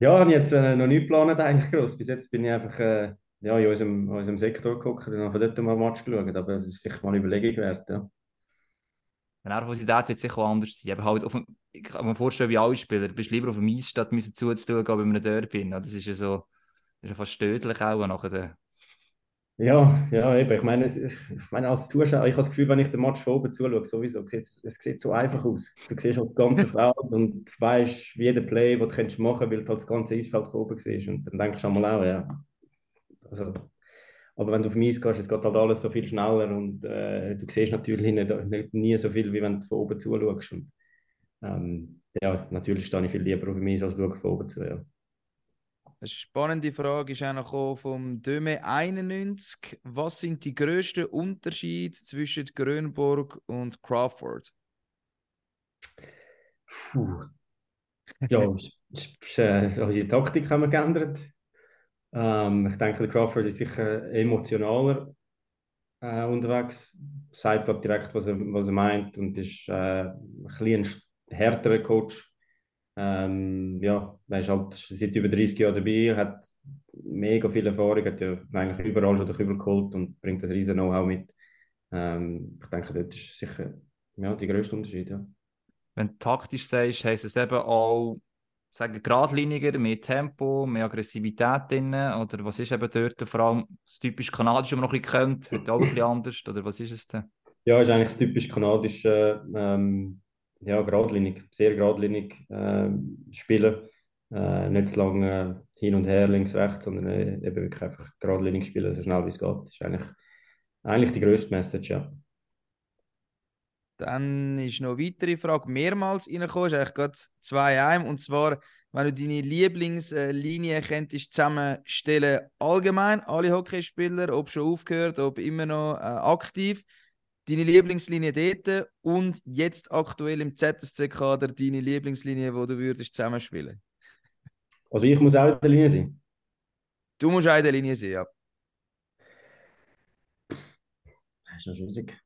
Ja, habe ich jetzt äh, noch nicht geplant eigentlich groß. Bis jetzt bin ich einfach äh, ja, in unserem, in unserem Sektor geguckt und habe von dort mal einen Match geschaut. Aber es ist sicher mal eine Überlegung wert. Ja. Die Nervosität wird sicher auch anders sein. Aber halt auf ich kann mir vorstellen, wie alle Spieler, du bist lieber auf dem Eis, statt müssen zuzuschauen, ob bei einem Derby. bin. Das ist ja so, das ist ja fast stödlich auch nachher. der- Ja, ja, eben. Ich meine, ich meine, als Zuschauer, ich habe das Gefühl, wenn ich den Match von oben zuschaue, sowieso, es, es sieht so einfach aus. Du siehst halt das ganze Feld und weißt, wie jeder Play, den du kannst machen weil du halt das ganze Eisfeld von oben siehst. Und dann denkst du einmal auch, ja. Also, aber wenn du auf Eis gehst, es geht halt alles so viel schneller und äh, du siehst natürlich nicht, nicht, nie so viel, wie wenn du von oben zuschaust. Und, ähm, ja, natürlich stehe ich viel lieber auf dem Eis, als schaue von oben zu. Ja. Eine spannende Frage ist auch noch vom Döme 91. Was sind die grössten Unterschiede zwischen Grönborg und Crawford? Puh. Ja, äh, unsere Taktik haben wir geändert. Ähm, ich denke, der Crawford ist sicher emotionaler äh, unterwegs. Sagt glaub, direkt, was er, was er meint und ist äh, ein bisschen ein härterer Coach. Ähm, ja, er ist halt seit über 30 Jahren dabei, hat mega viel Erfahrung, hat ja eigentlich überall schon den Kübel geholt und bringt das riesen Know-how mit. Ähm, ich denke, das ist sicher ja, der grösste Unterschied. Ja. Wenn du taktisch sagst, heisst es eben auch, sagen geradliniger, mehr Tempo, mehr Aggressivität drin? Oder was ist eben dort vor allem das typisch Kanadische, was man noch ein bisschen kennt, heute auch ein bisschen anders? Oder was ist es denn? Ja, ist eigentlich das typisch kanadische, ähm, ja, geradlinig, sehr geradlinig äh, spielen. Äh, nicht zu lange äh, hin und her, links, rechts, sondern äh, eben wirklich einfach geradlinig spielen, so schnell wie es geht. Das ist eigentlich, eigentlich die grösste Message, ja. Dann ist noch eine weitere Frage mehrmals reingekommen, ist eigentlich gerade zwei einem. Und zwar, wenn du deine Lieblingslinie könntest zusammenstellen, allgemein, alle Hockeyspieler, ob schon aufgehört, ob immer noch äh, aktiv, deine Lieblingslinie dort und jetzt aktuell im ZSC-Kader deine Lieblingslinie, wo du würdest zusammenspielen. Also ich muss auch in der Linie sein. Du musst auch in der Linie sein, ja. Das ist noch schwierig.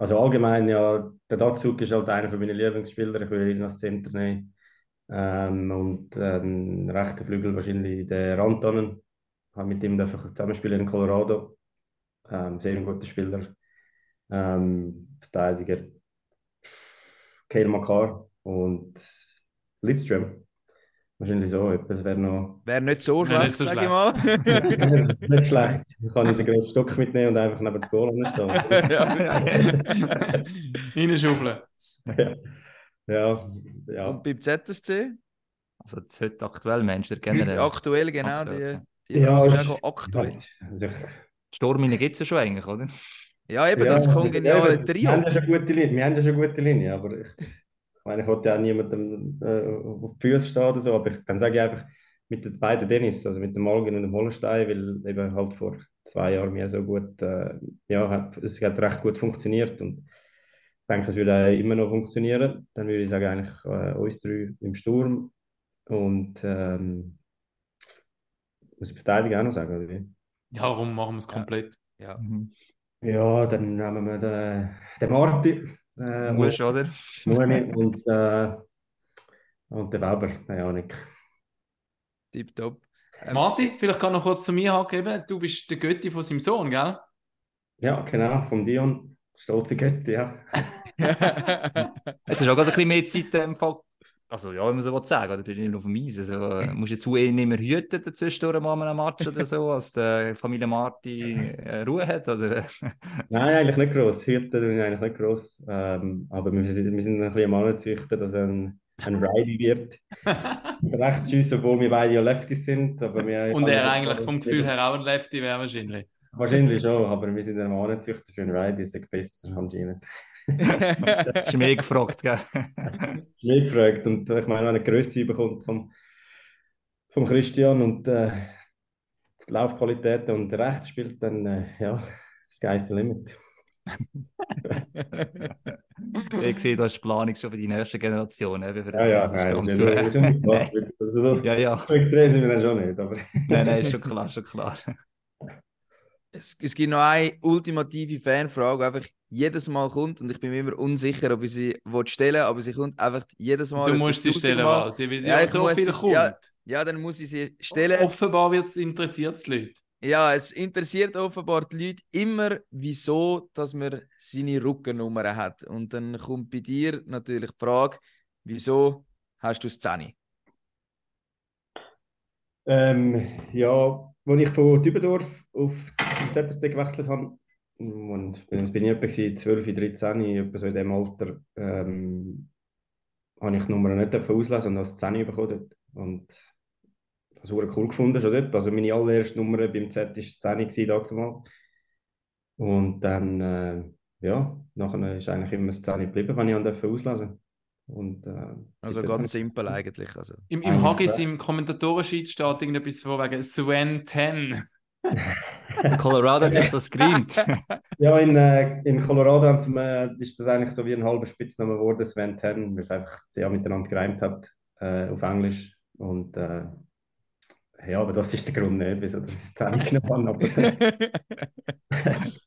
Also allgemein, ja, der Datsuk ist halt einer von meinen Lieblingsspieler. Ich würde ihn als Center nehmen. Ähm, und äh, ein rechter Flügel wahrscheinlich der Rantanen. Ich habe mit ihm einfach zusammenspielen in Colorado. Ähm, sehr ein guter Spieler. Ähm, Verteidiger Kale Makar und Lidström. Wahrscheinlich so, das wäre noch Wäre nicht so schlecht, nicht so sag ich mal. nicht schlecht. Ich kann den grossen Stock mitnehmen und einfach neben das Goal anstehen. Reinschaufeln. ja. ja, ja. Und beim ZSC? Also jetzt heute aktuell Mensch, der Heute generell. aktuell, genau. Aktuell, Die, die Ja, Frage ist auch aktuell. Also, ich- Sturmine gibt es ja schon eigentlich, oder? Ja, eben ja, das kongeniale eben, Wir Trio. haben ja schon gute Linie, wir haben ja schon gute Linie, aber ich, ich meine, ich wollte ja auch niemandem äh, auf die Füße stehen oder so, aber ich, dann sage ich einfach mit den beiden Dennis, also mit dem Malgin und dem Hollenstein, weil eben halt vor zwei Jahren mir so gut, äh, ja, hat, es hat recht gut funktioniert und ich denke, es würde auch immer noch funktionieren. Dann würde ich sagen, eigentlich äh, uns drei im Sturm und ähm, muss ich Verteidigung auch noch sagen, oder wie? Ja, warum machen wir es komplett? Ja. Mhm. Ja, dann nehmen wir den, den Marti. Äh, Musst, oder? Muni und, äh, und der Weber, keine Ahnung. Tipptopp. Ähm, Martin, vielleicht kann noch kurz zu mir geben. Du bist der Götti von seinem Sohn, gell? Ja, genau, vom Dion. Stolze Götti, ja. Jetzt ist auch gerade ein bisschen mehr Zeit im Fall. Also ja, wenn man so will sagen, oder? Du bist nicht nur auf dem Eis. Also, äh, musst du jetzt eh nicht mehr hüten dazwischen mal einem Match oder so, als die Familie Marti äh, Ruhe hat, oder? Nein, eigentlich nicht gross. Hüten tun ich eigentlich nicht gross. Ähm, aber wir sind, wir sind ein bisschen am Anzüchten, dass er ein, ein Righty wird. Rechtsschüsse, obwohl wir beide ja Lefties sind. Aber wir, Und er eigentlich vom Gefühl her auch ein Lefty wäre wahrscheinlich. Wahrscheinlich schon, aber wir sind am Anzüchten für ein Righty, ist besser anscheinend. Ist mehr gefragt, gell? Mich gefragt. Und ich meine, wenn er Größe bekommt vom, vom Christian und äh, die Laufqualität und rechts spielt, dann äh, ja, sky's the limit. Ich sehe, das ist Planung schon für die nächste Generation. Eben für Ja, ja, das nein, das ist- das ist. Also, Ja, ja. so extrem sind wir dann schon nicht. Aber Nein, nein, ist schon klar, schon klar. Es, es gibt noch eine ultimative Fanfrage, die einfach jedes Mal kommt und ich bin mir immer unsicher, ob ich sie will stellen aber sie kommt einfach jedes Mal. Du musst sie stellen, weil sie, weil sie Ja, so muss viel kommt. ja. Ja, dann muss ich sie stellen. Offenbar wird's, interessiert es die Leute. Ja, es interessiert offenbar die Leute immer, wieso dass man seine Rückennummer hat. Und dann kommt bei dir natürlich die Frage, wieso hast du es 10? ähm, ja, als ich von Dübendorf auf zum ZSC gewechselt habe, und das bin ich etwa gewesen, 12, 13, etwa so in dem Alter, ähm, habe ich die Nummer nicht auslesen und als 10 bekommen dort. Und das wurde cool gefunden schon dort. Also meine allererste Nummer beim Z war 10 gewesen, damals mal. Und dann, äh, ja, nachher ist eigentlich immer das 10 geblieben, wenn ich an auslesen und, äh, Also ganz habe ich- simpel eigentlich. Also. Im, im Haggis, im Kommentatoren-Sheet steht irgendetwas vor wegen Sven 10. In Colorado hat sich das gereimt. Ja, in, äh, in Colorado mir- ist das eigentlich so wie ein halber Spitzname geworden, Sven Ten, weil es einfach sehr miteinander gereimt hat äh, auf Englisch. Und äh, ja, aber das ist der Grund nicht, wieso das ist 10 genommen habe. Aber,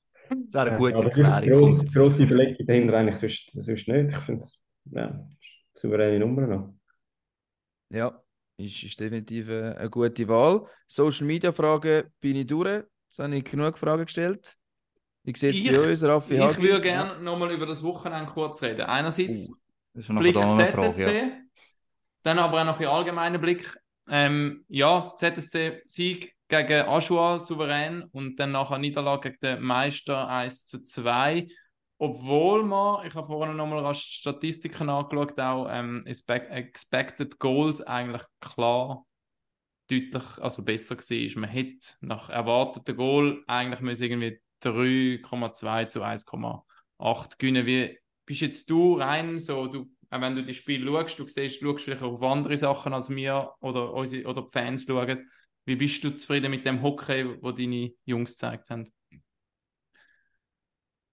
Das wäre eine gute ist Erklärung. grosse, grosse Überlegung dahinter eigentlich sonst, sonst nicht. Ich finde es ja, eine souveräne Nummer noch. Ja, ist, ist definitiv eine, eine gute Wahl. Social Media Fragen bin ich durch. Jetzt habe ich genug Fragen gestellt. Wie sieht es bei uns, Raffi Ich Hagi? würde gerne nochmal über das Wochenende kurz reden. Einerseits Uh, Blick da noch eine Frage. ZSC, Ja. dann aber auch noch ein allgemeiner Blick. Ähm, ja, ZSC-Sieg gegen Aschua souverän und dann nachher Niederlage gegen den Meister 1 zu 2. Obwohl man, ich habe vorhin nochmal Statistiken angeschaut, auch ähm, Expect- Expected Goals eigentlich klar deutlich, also besser war. Man hätte nach erwarteten Goal eigentlich müssen irgendwie 3,2 zu 1,8 gewinnen. Wie bist jetzt du rein so, du, wenn du die Spiele schaust, du siehst, schaust vielleicht auch auf andere Sachen als wir oder, unsere, oder die Fans schauen. Wie bist du zufrieden mit dem Hockey, wo deine Jungs gezeigt haben?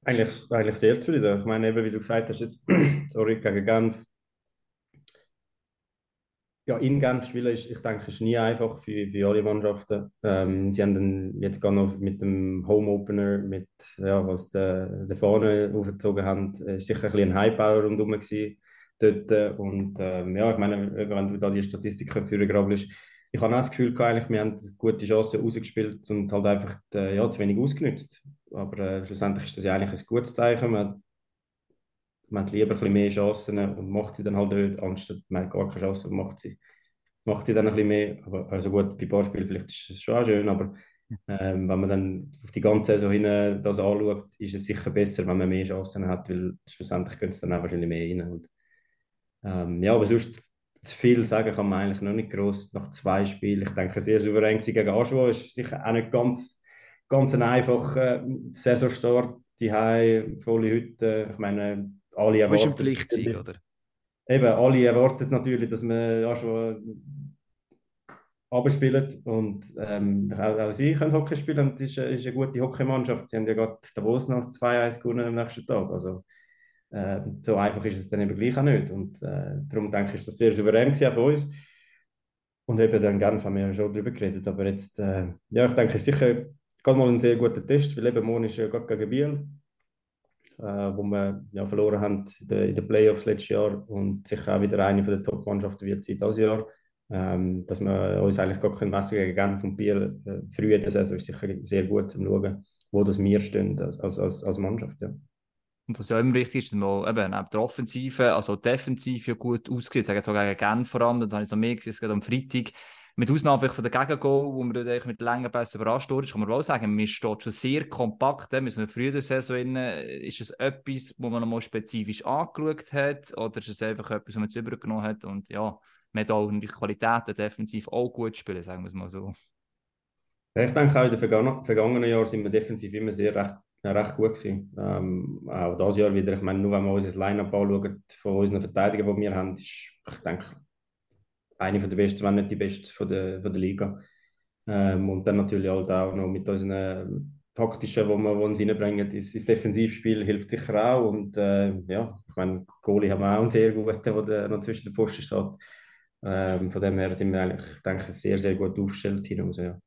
Eigentlich, eigentlich sehr zufrieden. Ich meine, eben, wie du gesagt hast, jetzt, sorry, gegen Genf. Ja, in Genf spielen ist, ich denke, ist nie einfach für, für alle Mannschaften. Ähm, sie haben dann jetzt gerade noch mit dem Home Opener, mit ja, was der Fahne aufgezogen haben, äh, ist sicher ein bisschen ein Hype-Bauer rundherum gewesen dort. äh, Und ähm, ja, ich meine, wenn du da die Statistiken führen grabelst, ich habe auch das Gefühl, eigentlich, wir haben gute Chancen rausgespielt und halt einfach äh, ja, zu wenig ausgenutzt. Aber äh, schlussendlich ist das ja eigentlich ein gutes Zeichen. Man, man hat lieber ein bisschen mehr Chancen und macht sie dann halt nicht, anstatt man hat gar keine Chance und macht sie. macht die dann ein bisschen mehr. Aber also gut, bei ein paar Spielen vielleicht ist es schon auch schön, aber ähm, wenn man dann auf die ganze Saison hin das anschaut, ist es sicher besser, wenn man mehr Chancen hat, weil schlussendlich könnte es dann auch wahrscheinlich mehr rein. Und, ähm, ja, aber sonst zu viel sagen kann man eigentlich noch nicht groß nach zwei Spielen. Ich denke, sehr souverän gegen Aschwo ist sicher auch nicht ganz, ganz ein einfacher äh, Saisonstart. Die volle Hütte. Ich meine, alle Du bist ein erwarten. Pflichtsieg, oder? Eben, alle erwarten natürlich, dass man Aschwo abspielt und ähm, auch, auch sie können Hockey spielen und es ist, ist eine gute Hockeymannschaft. Sie haben ja gerade Davos noch 2-1 gewonnen am nächsten Tag. Also äh, so einfach ist es dann eben gleich auch nicht. Und äh, darum denke ich, ist das sehr souverän gewesen für uns. Und eben dann Genf haben wir ja schon darüber geredet. Aber jetzt, äh, ja, ich denke, sicher gerade mal ein sehr guter Test, weil eben morgen ist ja gerade gegen Biel, äh, wo wir ja verloren haben in den, Playoffs letztes Jahr und sicher auch wieder eine von der Top-Mannschaften wird sein dieses Jahr. Ähm, dass wir uns eigentlich gar kein Messer gegen Genf und Biel äh, früh in der Saison ist sicher sehr gut zum Schauen, wo das wir stehen als, als, als, Mannschaft. Ja. Und was ja immer wichtig ist, dass man eben neben der Offensive, also die Defensive ja gut aussieht. Ich sage jetzt so gegen Genf vor allem, da habe ich es noch mehr gesehen, gerade am Freitag. Mit Ausnahme von der Gegengol, wo man mit langen Pässen überrascht wurde, kann man wohl sagen, man steht schon sehr kompakt. Wir sind früher der Saison drin. Ist es etwas, wo man nochmal spezifisch angeschaut hat oder ist es einfach etwas, was man jetzt übergenommen hat und ja, man hat auch die Qualitäten defensiv auch gut spielen, sagen wir es mal so. Ich denke auch in den vergangen- vergangenen Jahren sind wir defensiv immer sehr recht, recht gut gewesen. Ähm, auch dieses Jahr wieder. Ich meine, nur wenn wir unser Line-Up anschauen von unseren Verteidigern, die wir haben, ist, ich denke, eine von der besten, wenn nicht die beste von der, von der Liga. Ähm, und dann natürlich halt auch noch mit unseren taktischen, wo wir, wo uns reinbringen, ins, ins Defensivspiel hilft sicher auch. Und äh, ja, ich meine, Goalie haben wir auch einen sehr guten, der der noch zwischen den Pfosten steht. Ähm, von dem her sind wir eigentlich, denke ich, sehr, sehr gut aufgestellt hinaus. Ja.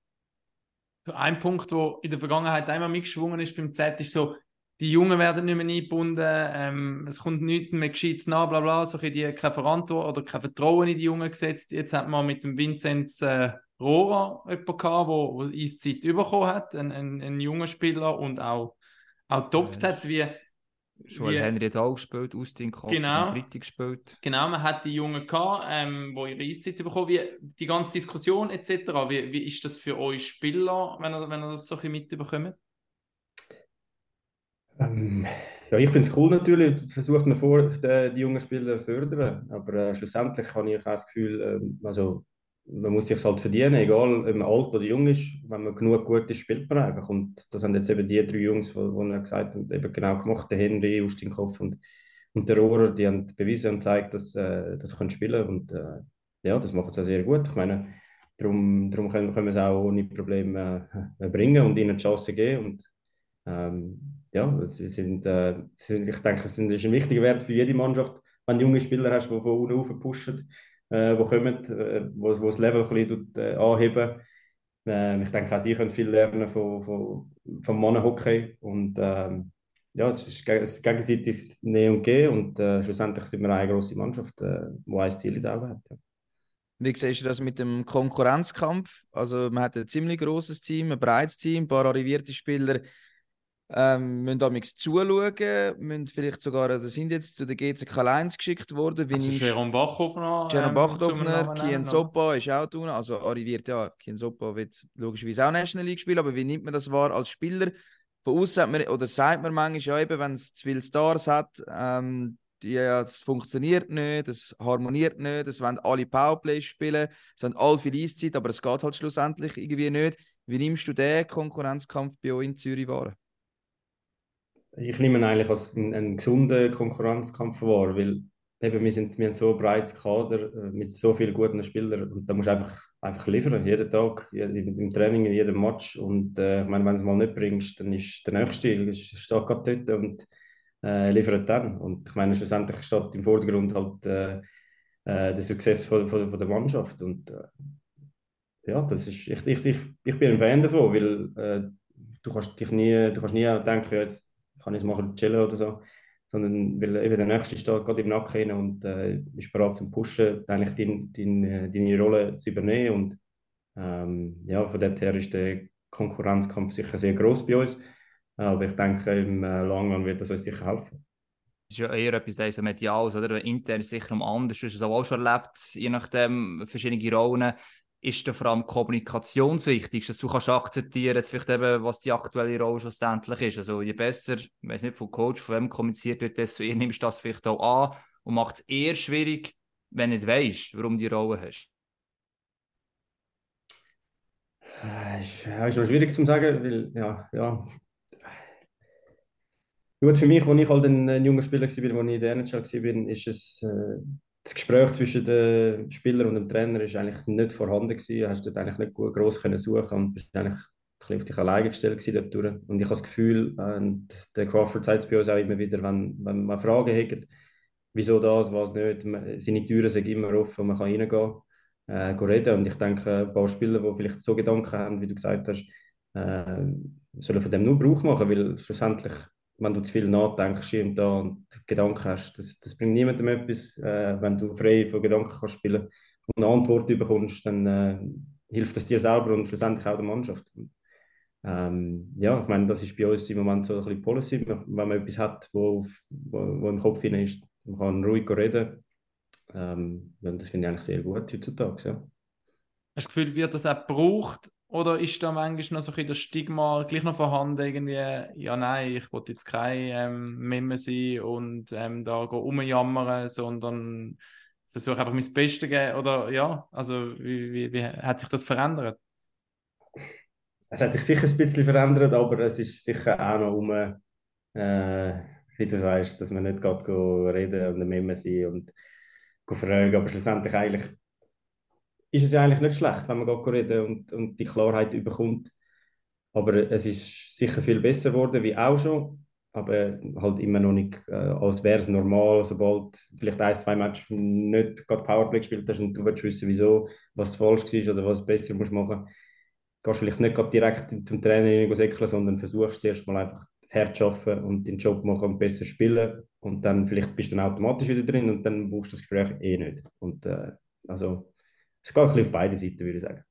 Ein Punkt, der in der Vergangenheit einmal mitgeschwungen ist beim Z, ist so, die Jungen werden nicht mehr eingebunden, ähm, es kommt nichts mehr Gescheites nach, bla bla, so ein die, keine Verantwortung oder kein Vertrauen in die Jungen gesetzt. Jetzt hat man mit dem Vinzenz äh, Rohrer jemanden gehabt, wo, wo Eiszeit bekommen hat, ein, ein, ein junger Spieler und auch, auch getopft Ja, hat, wie, Joel wie Henry hat auch gespielt, Austin Koch Genau. Freitag gespielt. Genau, man hat die Jungen gehabt, ähm, die ihre Eiszeit bekommen. Wie, die ganze Diskussion etc., wie, wie ist das für euch Spieler, wenn ihr, wenn ihr das so ein bisschen mitbekommt? Ähm, ja, ich finde es cool natürlich, versucht man vor, die, die jungen Spieler zu fördern, aber äh, schlussendlich habe ich auch das Gefühl, ähm, also man muss sich halt verdienen, egal ob man alt oder jung ist, wenn man genug gut ist, spielt man einfach und das haben jetzt eben die drei Jungs, die gesagt hat, eben genau gemacht, der Henry, Ustinkopf und, und der Rohrer, die haben bewiesen und gezeigt, dass, äh, dass sie können spielen und äh, ja, das machen sie auch sehr gut, ich meine, darum, darum können, können wir es auch ohne Probleme äh, bringen und ihnen die Chance geben und ähm, ja, sie sind, äh, sie sind, ich denke, es ist ein wichtiger Wert für jede Mannschaft, wenn du junge Spieler hast, die von unten rauf pushen, äh, die kommen, äh, wo, wo das Level ein bisschen äh, anheben. Äh, ich denke, auch sie können viel lernen von, von, vom Mannenhockey und ähm, ja, es ist geg- es ist gegenseitig Nehmen und Gehen und äh, schlussendlich sind wir eine grosse Mannschaft, äh, die ein Ziel in der Augen hat. Ja. Wie siehst du das mit dem Konkurrenzkampf? Also, man hat ein ziemlich großes Team, ein breites Team, ein paar arrivierte Spieler ähm, müssen damals zuschauen, müssen vielleicht sogar, oder sind jetzt zu der GCK 1 geschickt worden. Wie Also Jerome Bachhofer. Jerome ähm, Bachdorfner, zum Namen Kien Sopa ist auch tun, also arriviert, ja, Kien Sopa wird logischerweise auch National League spielen, aber wie nimmt man das wahr als Spieler? Von außen hat man, oder sagt man manchmal, ja eben, wenn es zu viele Stars hat, ähm, ja, das funktioniert nicht, das harmoniert nicht, es wollen alle Powerplays spielen, es haben alle viel Eiszeit, aber es geht halt schlussendlich irgendwie nicht. Wie nimmst du den Konkurrenzkampf bei euch in Zürich wahr? Ich nehme ihn eigentlich als einen, einen gesunden Konkurrenzkampf wahr, weil eben wir, sind, wir haben so ein breites Kader äh, mit so vielen guten Spielern und da musst du einfach, einfach liefern, jeden Tag, im Training, in jedem Match und äh, ich meine, wenn du es mal nicht bringst, dann ist der Nächste, ist, steht gerade dort und äh, liefert dann und ich meine, schlussendlich steht im Vordergrund halt äh, äh, der Success von, von, von der Mannschaft und äh, ja, das ist, ich, ich, ich, ich bin ein Fan davon, weil du kannst dich nie, du kannst nie denken, jetzt kann ich es machen, chillen oder so, sondern weil eben der Nächste steht gerade im Nacken und äh, ist bereit zum Pushen, eigentlich dein, dein, äh, deine Rolle zu übernehmen und ähm, ja, von dort her ist der Konkurrenzkampf sicher sehr groß bei uns, aber ich denke, im äh, Langen wird das uns sicher helfen. ist ja eher etwas das so Mediales, oder? Intern ist sicher um anders, du hast es auch schon erlebt, je nachdem, verschiedene Rollen. Ist da vor allem Kommunikation das Wichtigste, dass du kannst akzeptieren, dass vielleicht eben, was die aktuelle Rolle schlussendlich ist. Also je besser, ich weiß nicht, vom Coach, von wem kommuniziert wird, desto eher nimmst du das vielleicht auch an und macht es eher schwierig, wenn du nicht weißt, warum du die Rolle hast. Äh, Ist, ja, ist noch schwierig zu sagen, weil, ja, ja. Gut, für mich, als ich halt ein, ein junger Spieler war, als ich in der NHL war, ist es, äh, das Gespräch zwischen dem Spieler und dem Trainer ist eigentlich nicht vorhanden gewesen. Du hast dort eigentlich nicht gut gross können suchen und bist eigentlich ein auf dich alleine gestellt gewesen dort. Und ich habe das Gefühl, und der Crawford sagt es bei uns auch immer wieder, wenn, wenn man Fragen hat, wieso das, was nicht, seine Türen sind immer offen, man kann reingehen äh, reden. Und ich denke, ein paar Spieler, die vielleicht so Gedanken haben, wie du gesagt hast, äh, sollen von dem nur Gebrauch machen, weil schlussendlich, wenn du zu viel nachdenkst hier und da und Gedanken hast, das, das bringt niemandem etwas. Äh, wenn du frei von Gedanken kannst spielen und eine Antwort bekommst, dann äh, hilft das dir selber und schlussendlich auch der Mannschaft. Ähm, ja, ich meine, das ist bei uns im Moment so ein bisschen Policy. Wenn man etwas hat, wo, auf, wo, wo im Kopf hinein ist, man kann ruhig reden. Ähm, ja, das finde ich eigentlich sehr gut heutzutage. Ja. Hast du das Gefühl, wird das auch gebraucht? Oder ist da manchmal noch so ein bisschen das Stigma gleich noch vorhanden, irgendwie, ja nein, ich will jetzt kein ähm, Memme sein und ähm, da rumjammern, sondern versuche einfach mein Bestes zu geben? Oder ja, also wie, wie, wie hat sich das verändert? Es hat sich sicher ein bisschen verändert, aber es ist sicher auch noch um, äh, wie du sagst, dass man nicht go reden und Memme sein und fragen. Aber schlussendlich eigentlich ist es ja eigentlich nicht schlecht, wenn man go reden und, und die Klarheit bekommt. Aber es ist sicher viel besser geworden, wie auch schon. Aber halt immer noch nicht, äh, als wäre es normal, sobald vielleicht ein, zwei Matches nicht gerade Powerplay gespielt hast und du willst wissen, wieso, was falsch war oder was besser musst machen gehst vielleicht nicht gerade direkt zum Trainer säckeln, sondern versuchst zuerst mal einfach hart zu arbeiten und den Job machen und besser spielen und dann vielleicht bist du dann automatisch wieder drin und dann brauchst du das Gespräch eh nicht. Und äh, also es geht ein bisschen auf beide Seiten, würde ich sagen.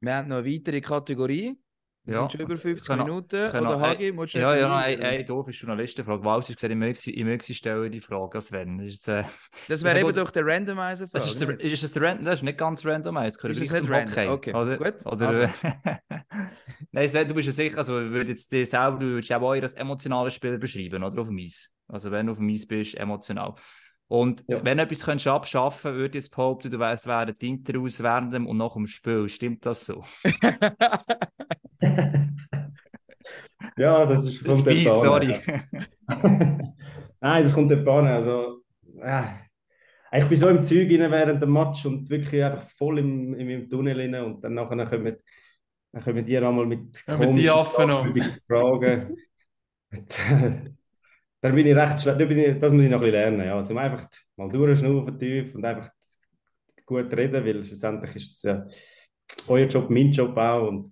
Wir haben noch eine weitere Kategorie. Wir Ja, sind schon über 50 können- Minuten. können Oder Hagi, du Ja, ja, einführen? eine, eine doofe Journalistenfrage. Walter hat gesagt, ich sie- ich sie stellen, die Frage, Sven. Das ist, äh, Das wäre ja eben gut. durch den Randomizer das ist, der, ist das, der Random, das ist nicht ganz random, es gehört Ist gleich nicht random? Hockey. Okay, oder, gut. Oder, Also. Nein, Sven, du bist ja sicher, also würde jetzt dir selber, du würdest ja auch eher als emotionaler Spieler beschreiben, oder auf dem Eis. Also wenn du auf dem Eis bist, emotional. Und Ja. wenn du etwas könntest abschaffen würde ich jetzt behaupten, du weißt, während die Interviews während dem und nach dem Spiel. Stimmt das so? Ja, das ist, Das kommt sorry. ja. Nein, das kommt dort an. Also, ja. Ich bin so im Zeug rein während dem Match und wirklich einfach voll im, im, im Tunnel rein und dann nachher kommen, dann kommen die einmal mit Kommen die Affen noch. fragwürdigen Fragen. Dann bin ich recht schlecht, da das muss ich noch ein bisschen lernen, ja, zum einfach mal durchschnaufen tief und einfach gut reden, weil schlussendlich ist es ja euer Job, mein Job auch und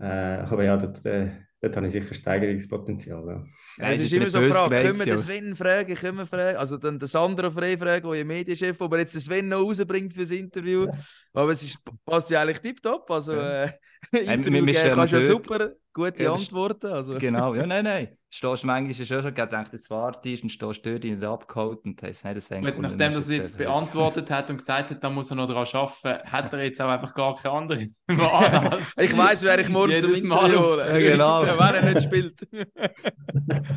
äh, aber ja, dort, äh, dort habe ich sicher Steigerungspotenzial, ja. Ja, es das ist ist immer so böse Frage, können wir den. Sven fragen, können wir fragen, also dann der Sandro frei fragen, der Medienchef, ob er jetzt den Sven noch rausbringt fürs Interview, aber es ist, passt ja eigentlich tiptop, also Ja. äh, Interview geben kannst ja super gute Ja, Antworten, also Genau, ja, nein, nein. Stehst manchmal ist schon schon gedacht, dass du wartest und stehst dort nicht abgeholt und hast nein, das nachdem er es jetzt beantwortet hat und gesagt hat, da muss er noch daran arbeiten, hat er jetzt auch einfach gar keine andere Wahl. ich weiß, wer ich morgen zum Interview hole. Ja, genau. wenn er nicht spielt.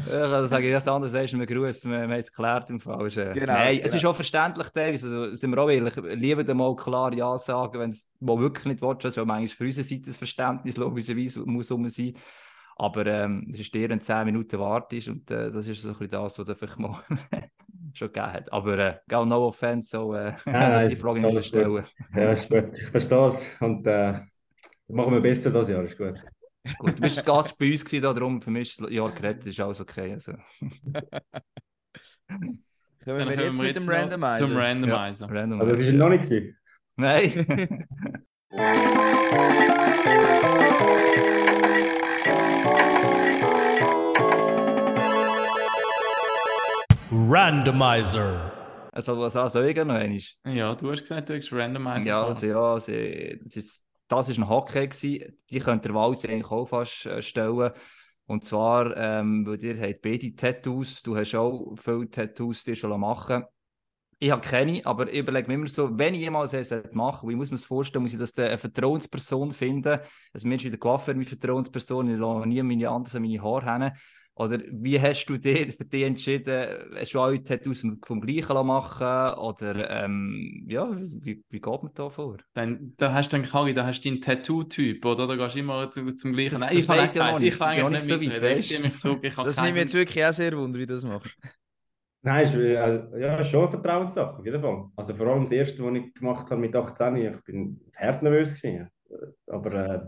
Ja, also sage ich das anders, du mir Gruß, wir, wir haben es geklärt im Fall. Ist, äh, Genau, Nein, es genau. ist auch verständlich, teilweise, also, sind wir auch ehrlich, lieber mal klar Ja sagen, wenn es wirklich nicht willst, also manchmal für unsere Seite das Verständnis logischerweise muss rum sein. Aber ähm, es ist dir, wenn du 10 Minuten wartest und äh, das ist so ein bisschen das, was vielleicht mal schon gegeben hat. Aber äh, no offense, so äh, nein, die Frage nicht stellen. Ja, ist gut, ich verstehe es und äh, machen wir besser das Jahr, ist gut. Ist gut. Du bist Gast bei uns gewesen, darum für mich ist das Jahr gerettet, ist alles okay. Also. Können wir kommen jetzt mit dem Randomizer? Zum Randomizer. Random. Aber das ist noch nicht gewesen. Nein. Randomizer. Also, was auch soll ich noch einmal? Ja, du hast gesagt, du hast Randomizer. Ja, also, ja also, das, ist, das ist ein Hockey gewesen. Die könnte der Walsi eigentlich auch fast äh, stellen. Und zwar, ähm, weil ihr habt beide Tattoos, du hast auch viele Tattoos dir schon machen Ich habe keine, aber ich überlege mir immer so, wenn ich jemals eins machen wie muss man es vorstellen, muss ich das eine Vertrauensperson finden? Also mir ist wieder Coiffeur meine Vertrauensperson, ich lasse nie meine anderen meine Haare hin. Oder wie hast du dich für dich entschieden? Hast du alle Tattoos vom, gleichen machen Oder ähm, ja, wie, wie geht man da vor? Dann, da hast du dann, Kari, da hast du deinen Tattoo-Typ, oder? Da gehst du immer zu, zum gleichen. Das- Nein, das ich kann weiss nicht ich. Ich kann eigentlich nicht so weit. Ich mich zurück. Ich habe Das nimmt mich jetzt wirklich auch sehr wunder, wie du das machst. Nein, ist, äh, ja, ist schon eine Vertrauenssache, auf jeden Fall. Also vor allem das erste, was ich gemacht habe mit 18, ich bin hart nervös gewesen. Aber äh,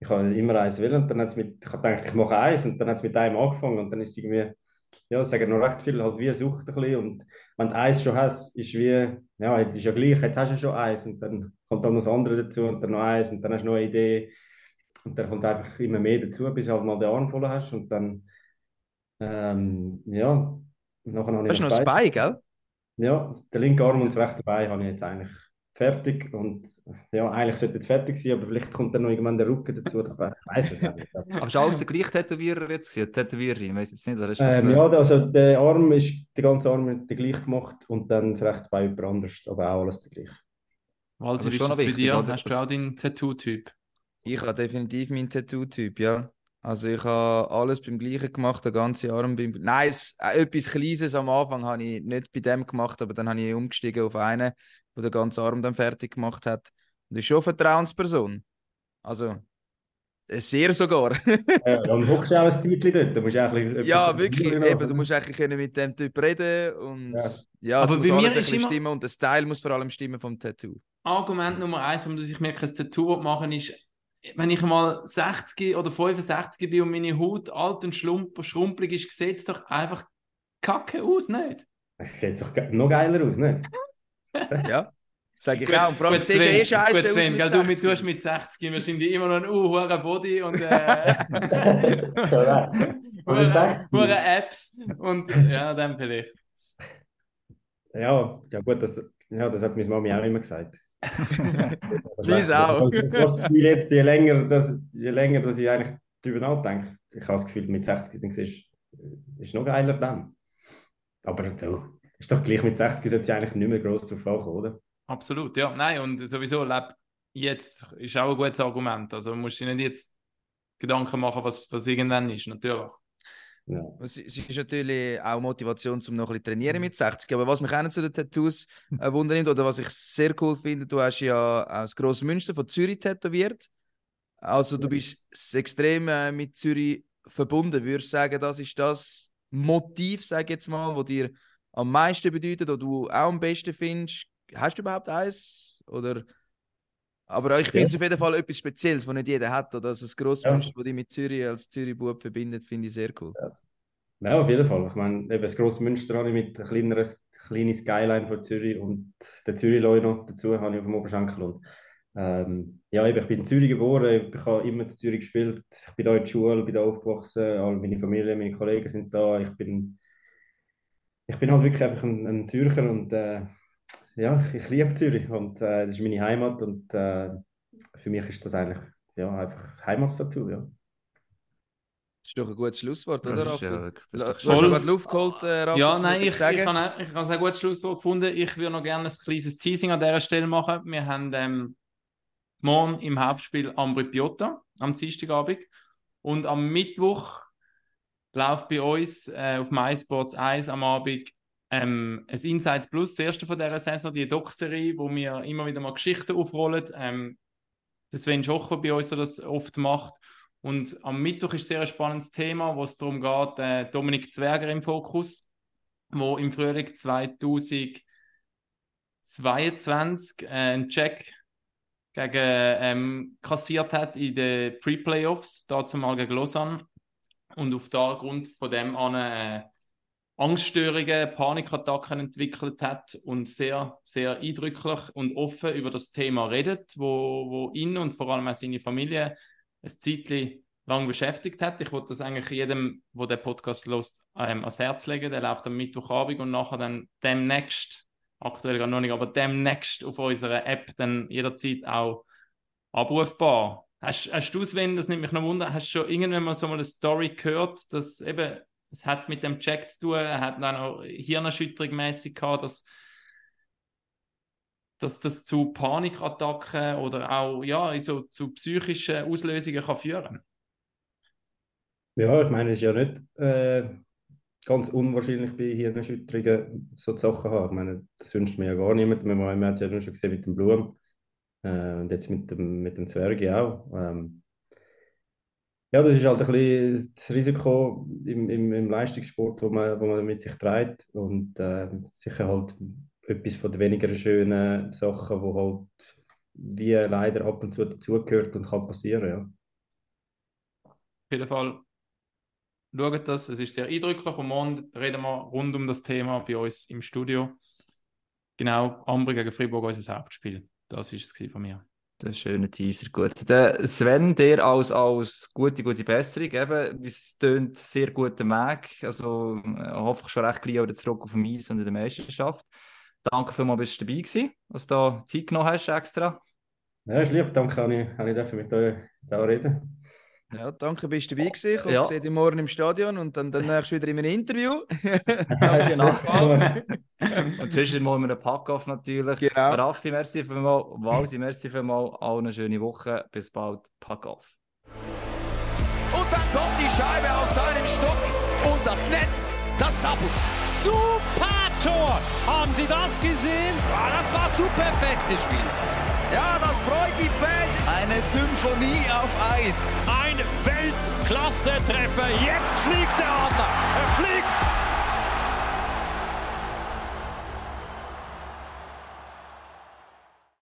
ich habe immer eins wollen und dann hat es mit, ich habe gedacht, ich mache eins und dann hat es mit einem angefangen und dann ist es irgendwie, ja, sagen noch recht viel, halt wie Sucht ein bisschen und wenn du eins schon hast, ist wie, ja, jetzt ist ja gleich, jetzt hast du ja schon eins und dann kommt dann noch das andere dazu und dann noch eins und dann hast du noch eine Idee und dann kommt einfach immer mehr dazu, bis du halt mal den Arm voll hast und dann, ähm, ja, nachher habe ich Das ist noch das ein Bein- Spy, gell? ja, der linke Arm und das rechte Bein habe ich jetzt eigentlich fertig. Und ja, eigentlich sollte jetzt fertig sein, aber vielleicht kommt dann noch irgendwann der Rücken dazu. Ich weiß es nicht. Aber ist alles der gleiche Tätowierer jetzt gewesen? Tätowiererin, ich weiß jetzt nicht. Oder ist das, Ähm, äh, ja, also der Arm ist, der ganze Arm ist der gleich gemacht und dann das rechte Bein jemand anders, aber auch alles der gleiche. Walter, Aber wie ist schon das noch bei wichtig, dir? oder? Hast du Das- auch deinen Tattoo-Typ? Ich habe definitiv meinen Tattoo-Typ, ja. Also ich habe alles beim Gleichen gemacht, den ganzen Arm beim... Nein, es, äh, etwas Kleines am Anfang habe ich nicht bei dem gemacht, aber dann habe ich umgestiegen auf einen, der den ganzen Arm dann fertig gemacht hat. Und ist schon eine Vertrauensperson. Also, äh, sehr sogar. Ja, dann hockst du auch ein Zeitchen dort. Da musst du ein bisschen ja, wirklich. Eben, du musst eigentlich können mit dem Typ reden und Ja. ja, es Aber muss bei mir alles ein ist immer- stimmen und der Style muss vor allem stimmen vom Tattoo. Argument Nummer eins, warum dass ich mir kein Tattoo machen will, ist, wenn ich mal 60 oder 65 bin und meine Haut alt und schrumpelig ist, sieht es doch einfach kacke aus, nicht? Es sieht doch noch geiler aus, nicht? Ja, sage ich Gut, auch. Und vor allem gut, eh scheiße gut, aus Sven, gell, du, mit, 60. du hast mit 60 wahrscheinlich immer noch einen uh, Body und äh, 60? hure Apps und ja, dann vielleicht. Ja, ja gut, das, ja, das hat meine Mami auch immer gesagt. Auch. Habe das Gefühl, jetzt, je länger, dass, je länger dass ich eigentlich darüber nachdenke, ich habe das Gefühl, mit 60 dann siehst du, ist noch geiler dann. Aber du, ist doch gleich mit 60 sollte es eigentlich nicht mehr gross drauf ankommen, oder? Absolut, ja. Nein, und sowieso, leb jetzt ist auch ein gutes Argument. Also du musst dir nicht jetzt Gedanken machen, was, was irgendwann ist, natürlich. Ja. Es es ist natürlich auch Motivation, um noch ein bisschen trainieren mit 60. Aber was mich auch zu den Tattoos äh, wundernimmt, oder was ich sehr cool finde, du hast ja auch das grosse Münster von Zürich tätowiert. Also du bist extrem äh, mit Zürich verbunden. Würdest du sagen, das ist das Motiv, sag ich jetzt mal, wo dir am meisten bedeutet oder du auch am besten findest? Hast du überhaupt eins? Oder... Aber ich finde es auf jeden Fall etwas Spezielles, was nicht jeder hat. Oder also das grosse Ja. Münster, das dich mit Zürich als Zürich-Bub verbindet, finde ich sehr cool. Ja, auf jeden Fall. Ich meine, eben das grosse Münster habe ich mit einer kleineren, kleinen Skyline von Zürich und der Zürich-Leu noch dazu habe ich auf dem Oberschenkel. Und, ähm, ja, eben, ich bin in Zürich geboren, ich habe immer in Zürich gespielt. Ich bin da in der Schule, bin da aufgewachsen, all meine Familie, meine Kollegen sind da. Ich bin, ich bin halt wirklich einfach ein, ein Zürcher und äh, ja, ich, liebe Zürich und äh, das ist meine Heimat und äh, für mich ist das eigentlich ja, einfach das Heimatstattoo, ja. Das ist doch ein gutes Schlusswort, Das oder, ist ja Raffi? ist Du hast gerade Luft geholt, äh, Raffi. Ja, nein, ich, ich, sagen? habe, ich habe ein sehr gutes Schlusswort gefunden. Ich würde noch gerne ein kleines Teasing an dieser Stelle machen. Wir haben ähm, morgen im Hauptspiel Ambri Piotta am Dienstagabend und am Mittwoch läuft bei uns äh, auf MySports 1 am Abend ähm, ein Insights Plus, das erste von dieser Saison, die Doc-Serie, wo wir immer wieder mal Geschichten aufrollen. Ähm, der Sven Schocher bei uns, der das oft macht. Und am Mittwoch ist sehr ein spannendes Thema, wo es darum geht, äh, Dominik Zwerger im Fokus, wo im Frühling 2022 äh, einen Check gegen, ähm, kassiert hat in den Pre-Playoffs, dazu mal gegen Lausanne. Und auf der Grund von dem an äh, Angststörungen, Panikattacken entwickelt hat und sehr, sehr eindrücklich und offen über das Thema redet, wo, wo ihn und vor allem auch seine Familie ein Zeitchen lang beschäftigt hat. Ich wollte das eigentlich jedem, der den Podcast hört, ähm, ans Herz legen. Der läuft am Mittwochabend und nachher dann demnächst, aktuell gar noch nicht, aber demnächst auf unserer App dann jederzeit auch abrufbar. Hast, hast du, Sven, das nimmt mich noch wunder, hast du schon irgendwann mal so mal eine Story gehört, dass eben, es hat mit dem Jack zu tun, er hat dann auch Hirnerschütterung mäßig gehabt, dass, dass das zu Panikattacken oder auch ja, so zu psychischen Auslösungen kann führen Ja, ich meine, es ist ja nicht äh, ganz unwahrscheinlich bei Hirnerschütterungen so Sachen haben. Ich meine, das wünscht mir ja gar niemand. Wir haben es ja schon gesehen mit dem Blum äh, und jetzt mit dem, mit dem Zwerge auch. Ähm, ja, das ist halt ein bisschen das Risiko im, im, im Leistungssport, wo man, wo man mit sich trägt und äh, sicher halt etwas von den weniger schönen Sachen, wo halt wie leider ab und zu dazugehört und kann passieren, ja. Auf jeden Fall schaut das, es ist sehr eindrücklich und morgen reden wir rund um das Thema bei uns im Studio. Genau, Ambri gegen Fribourg, unser Hauptspiel. Das war es von mir. Ein schöner Teaser, gut. Der Sven, dir als, als gute, gute Besserung, eben, es tönt sehr guter Weg, also äh, hoffe ich schon recht gleich wieder zurück auf dem Eis und in der Meisterschaft. Danke vielmals, dass du dabei gewesen, dass du da Zeit genommen hast extra. Ja, ist lieb, danke, dass ich, ich mit euch da reden Ja, danke, bist du dabei gewesen. Ich Ja. sehe dich morgen im Stadion und dann demnächst wieder in einem Interview. Genau. Und sonst mal mit einem Pack-Off natürlich. Genau. Raffi, merci vielmals. Walsi, merci vielmals. Allen eine schöne Woche. Bis bald. Pack-Off. Und dann kommt die Scheibe auf seinen Stock und das Netz, das zappelt. Super Tor. Haben Sie das gesehen? Ja, das war zu perfekt Spiel. Ja, das freut die Fans. Eine Symphonie auf Eis. Ein Weltklasse-Treffer. Jetzt fliegt der Adler. Er fliegt.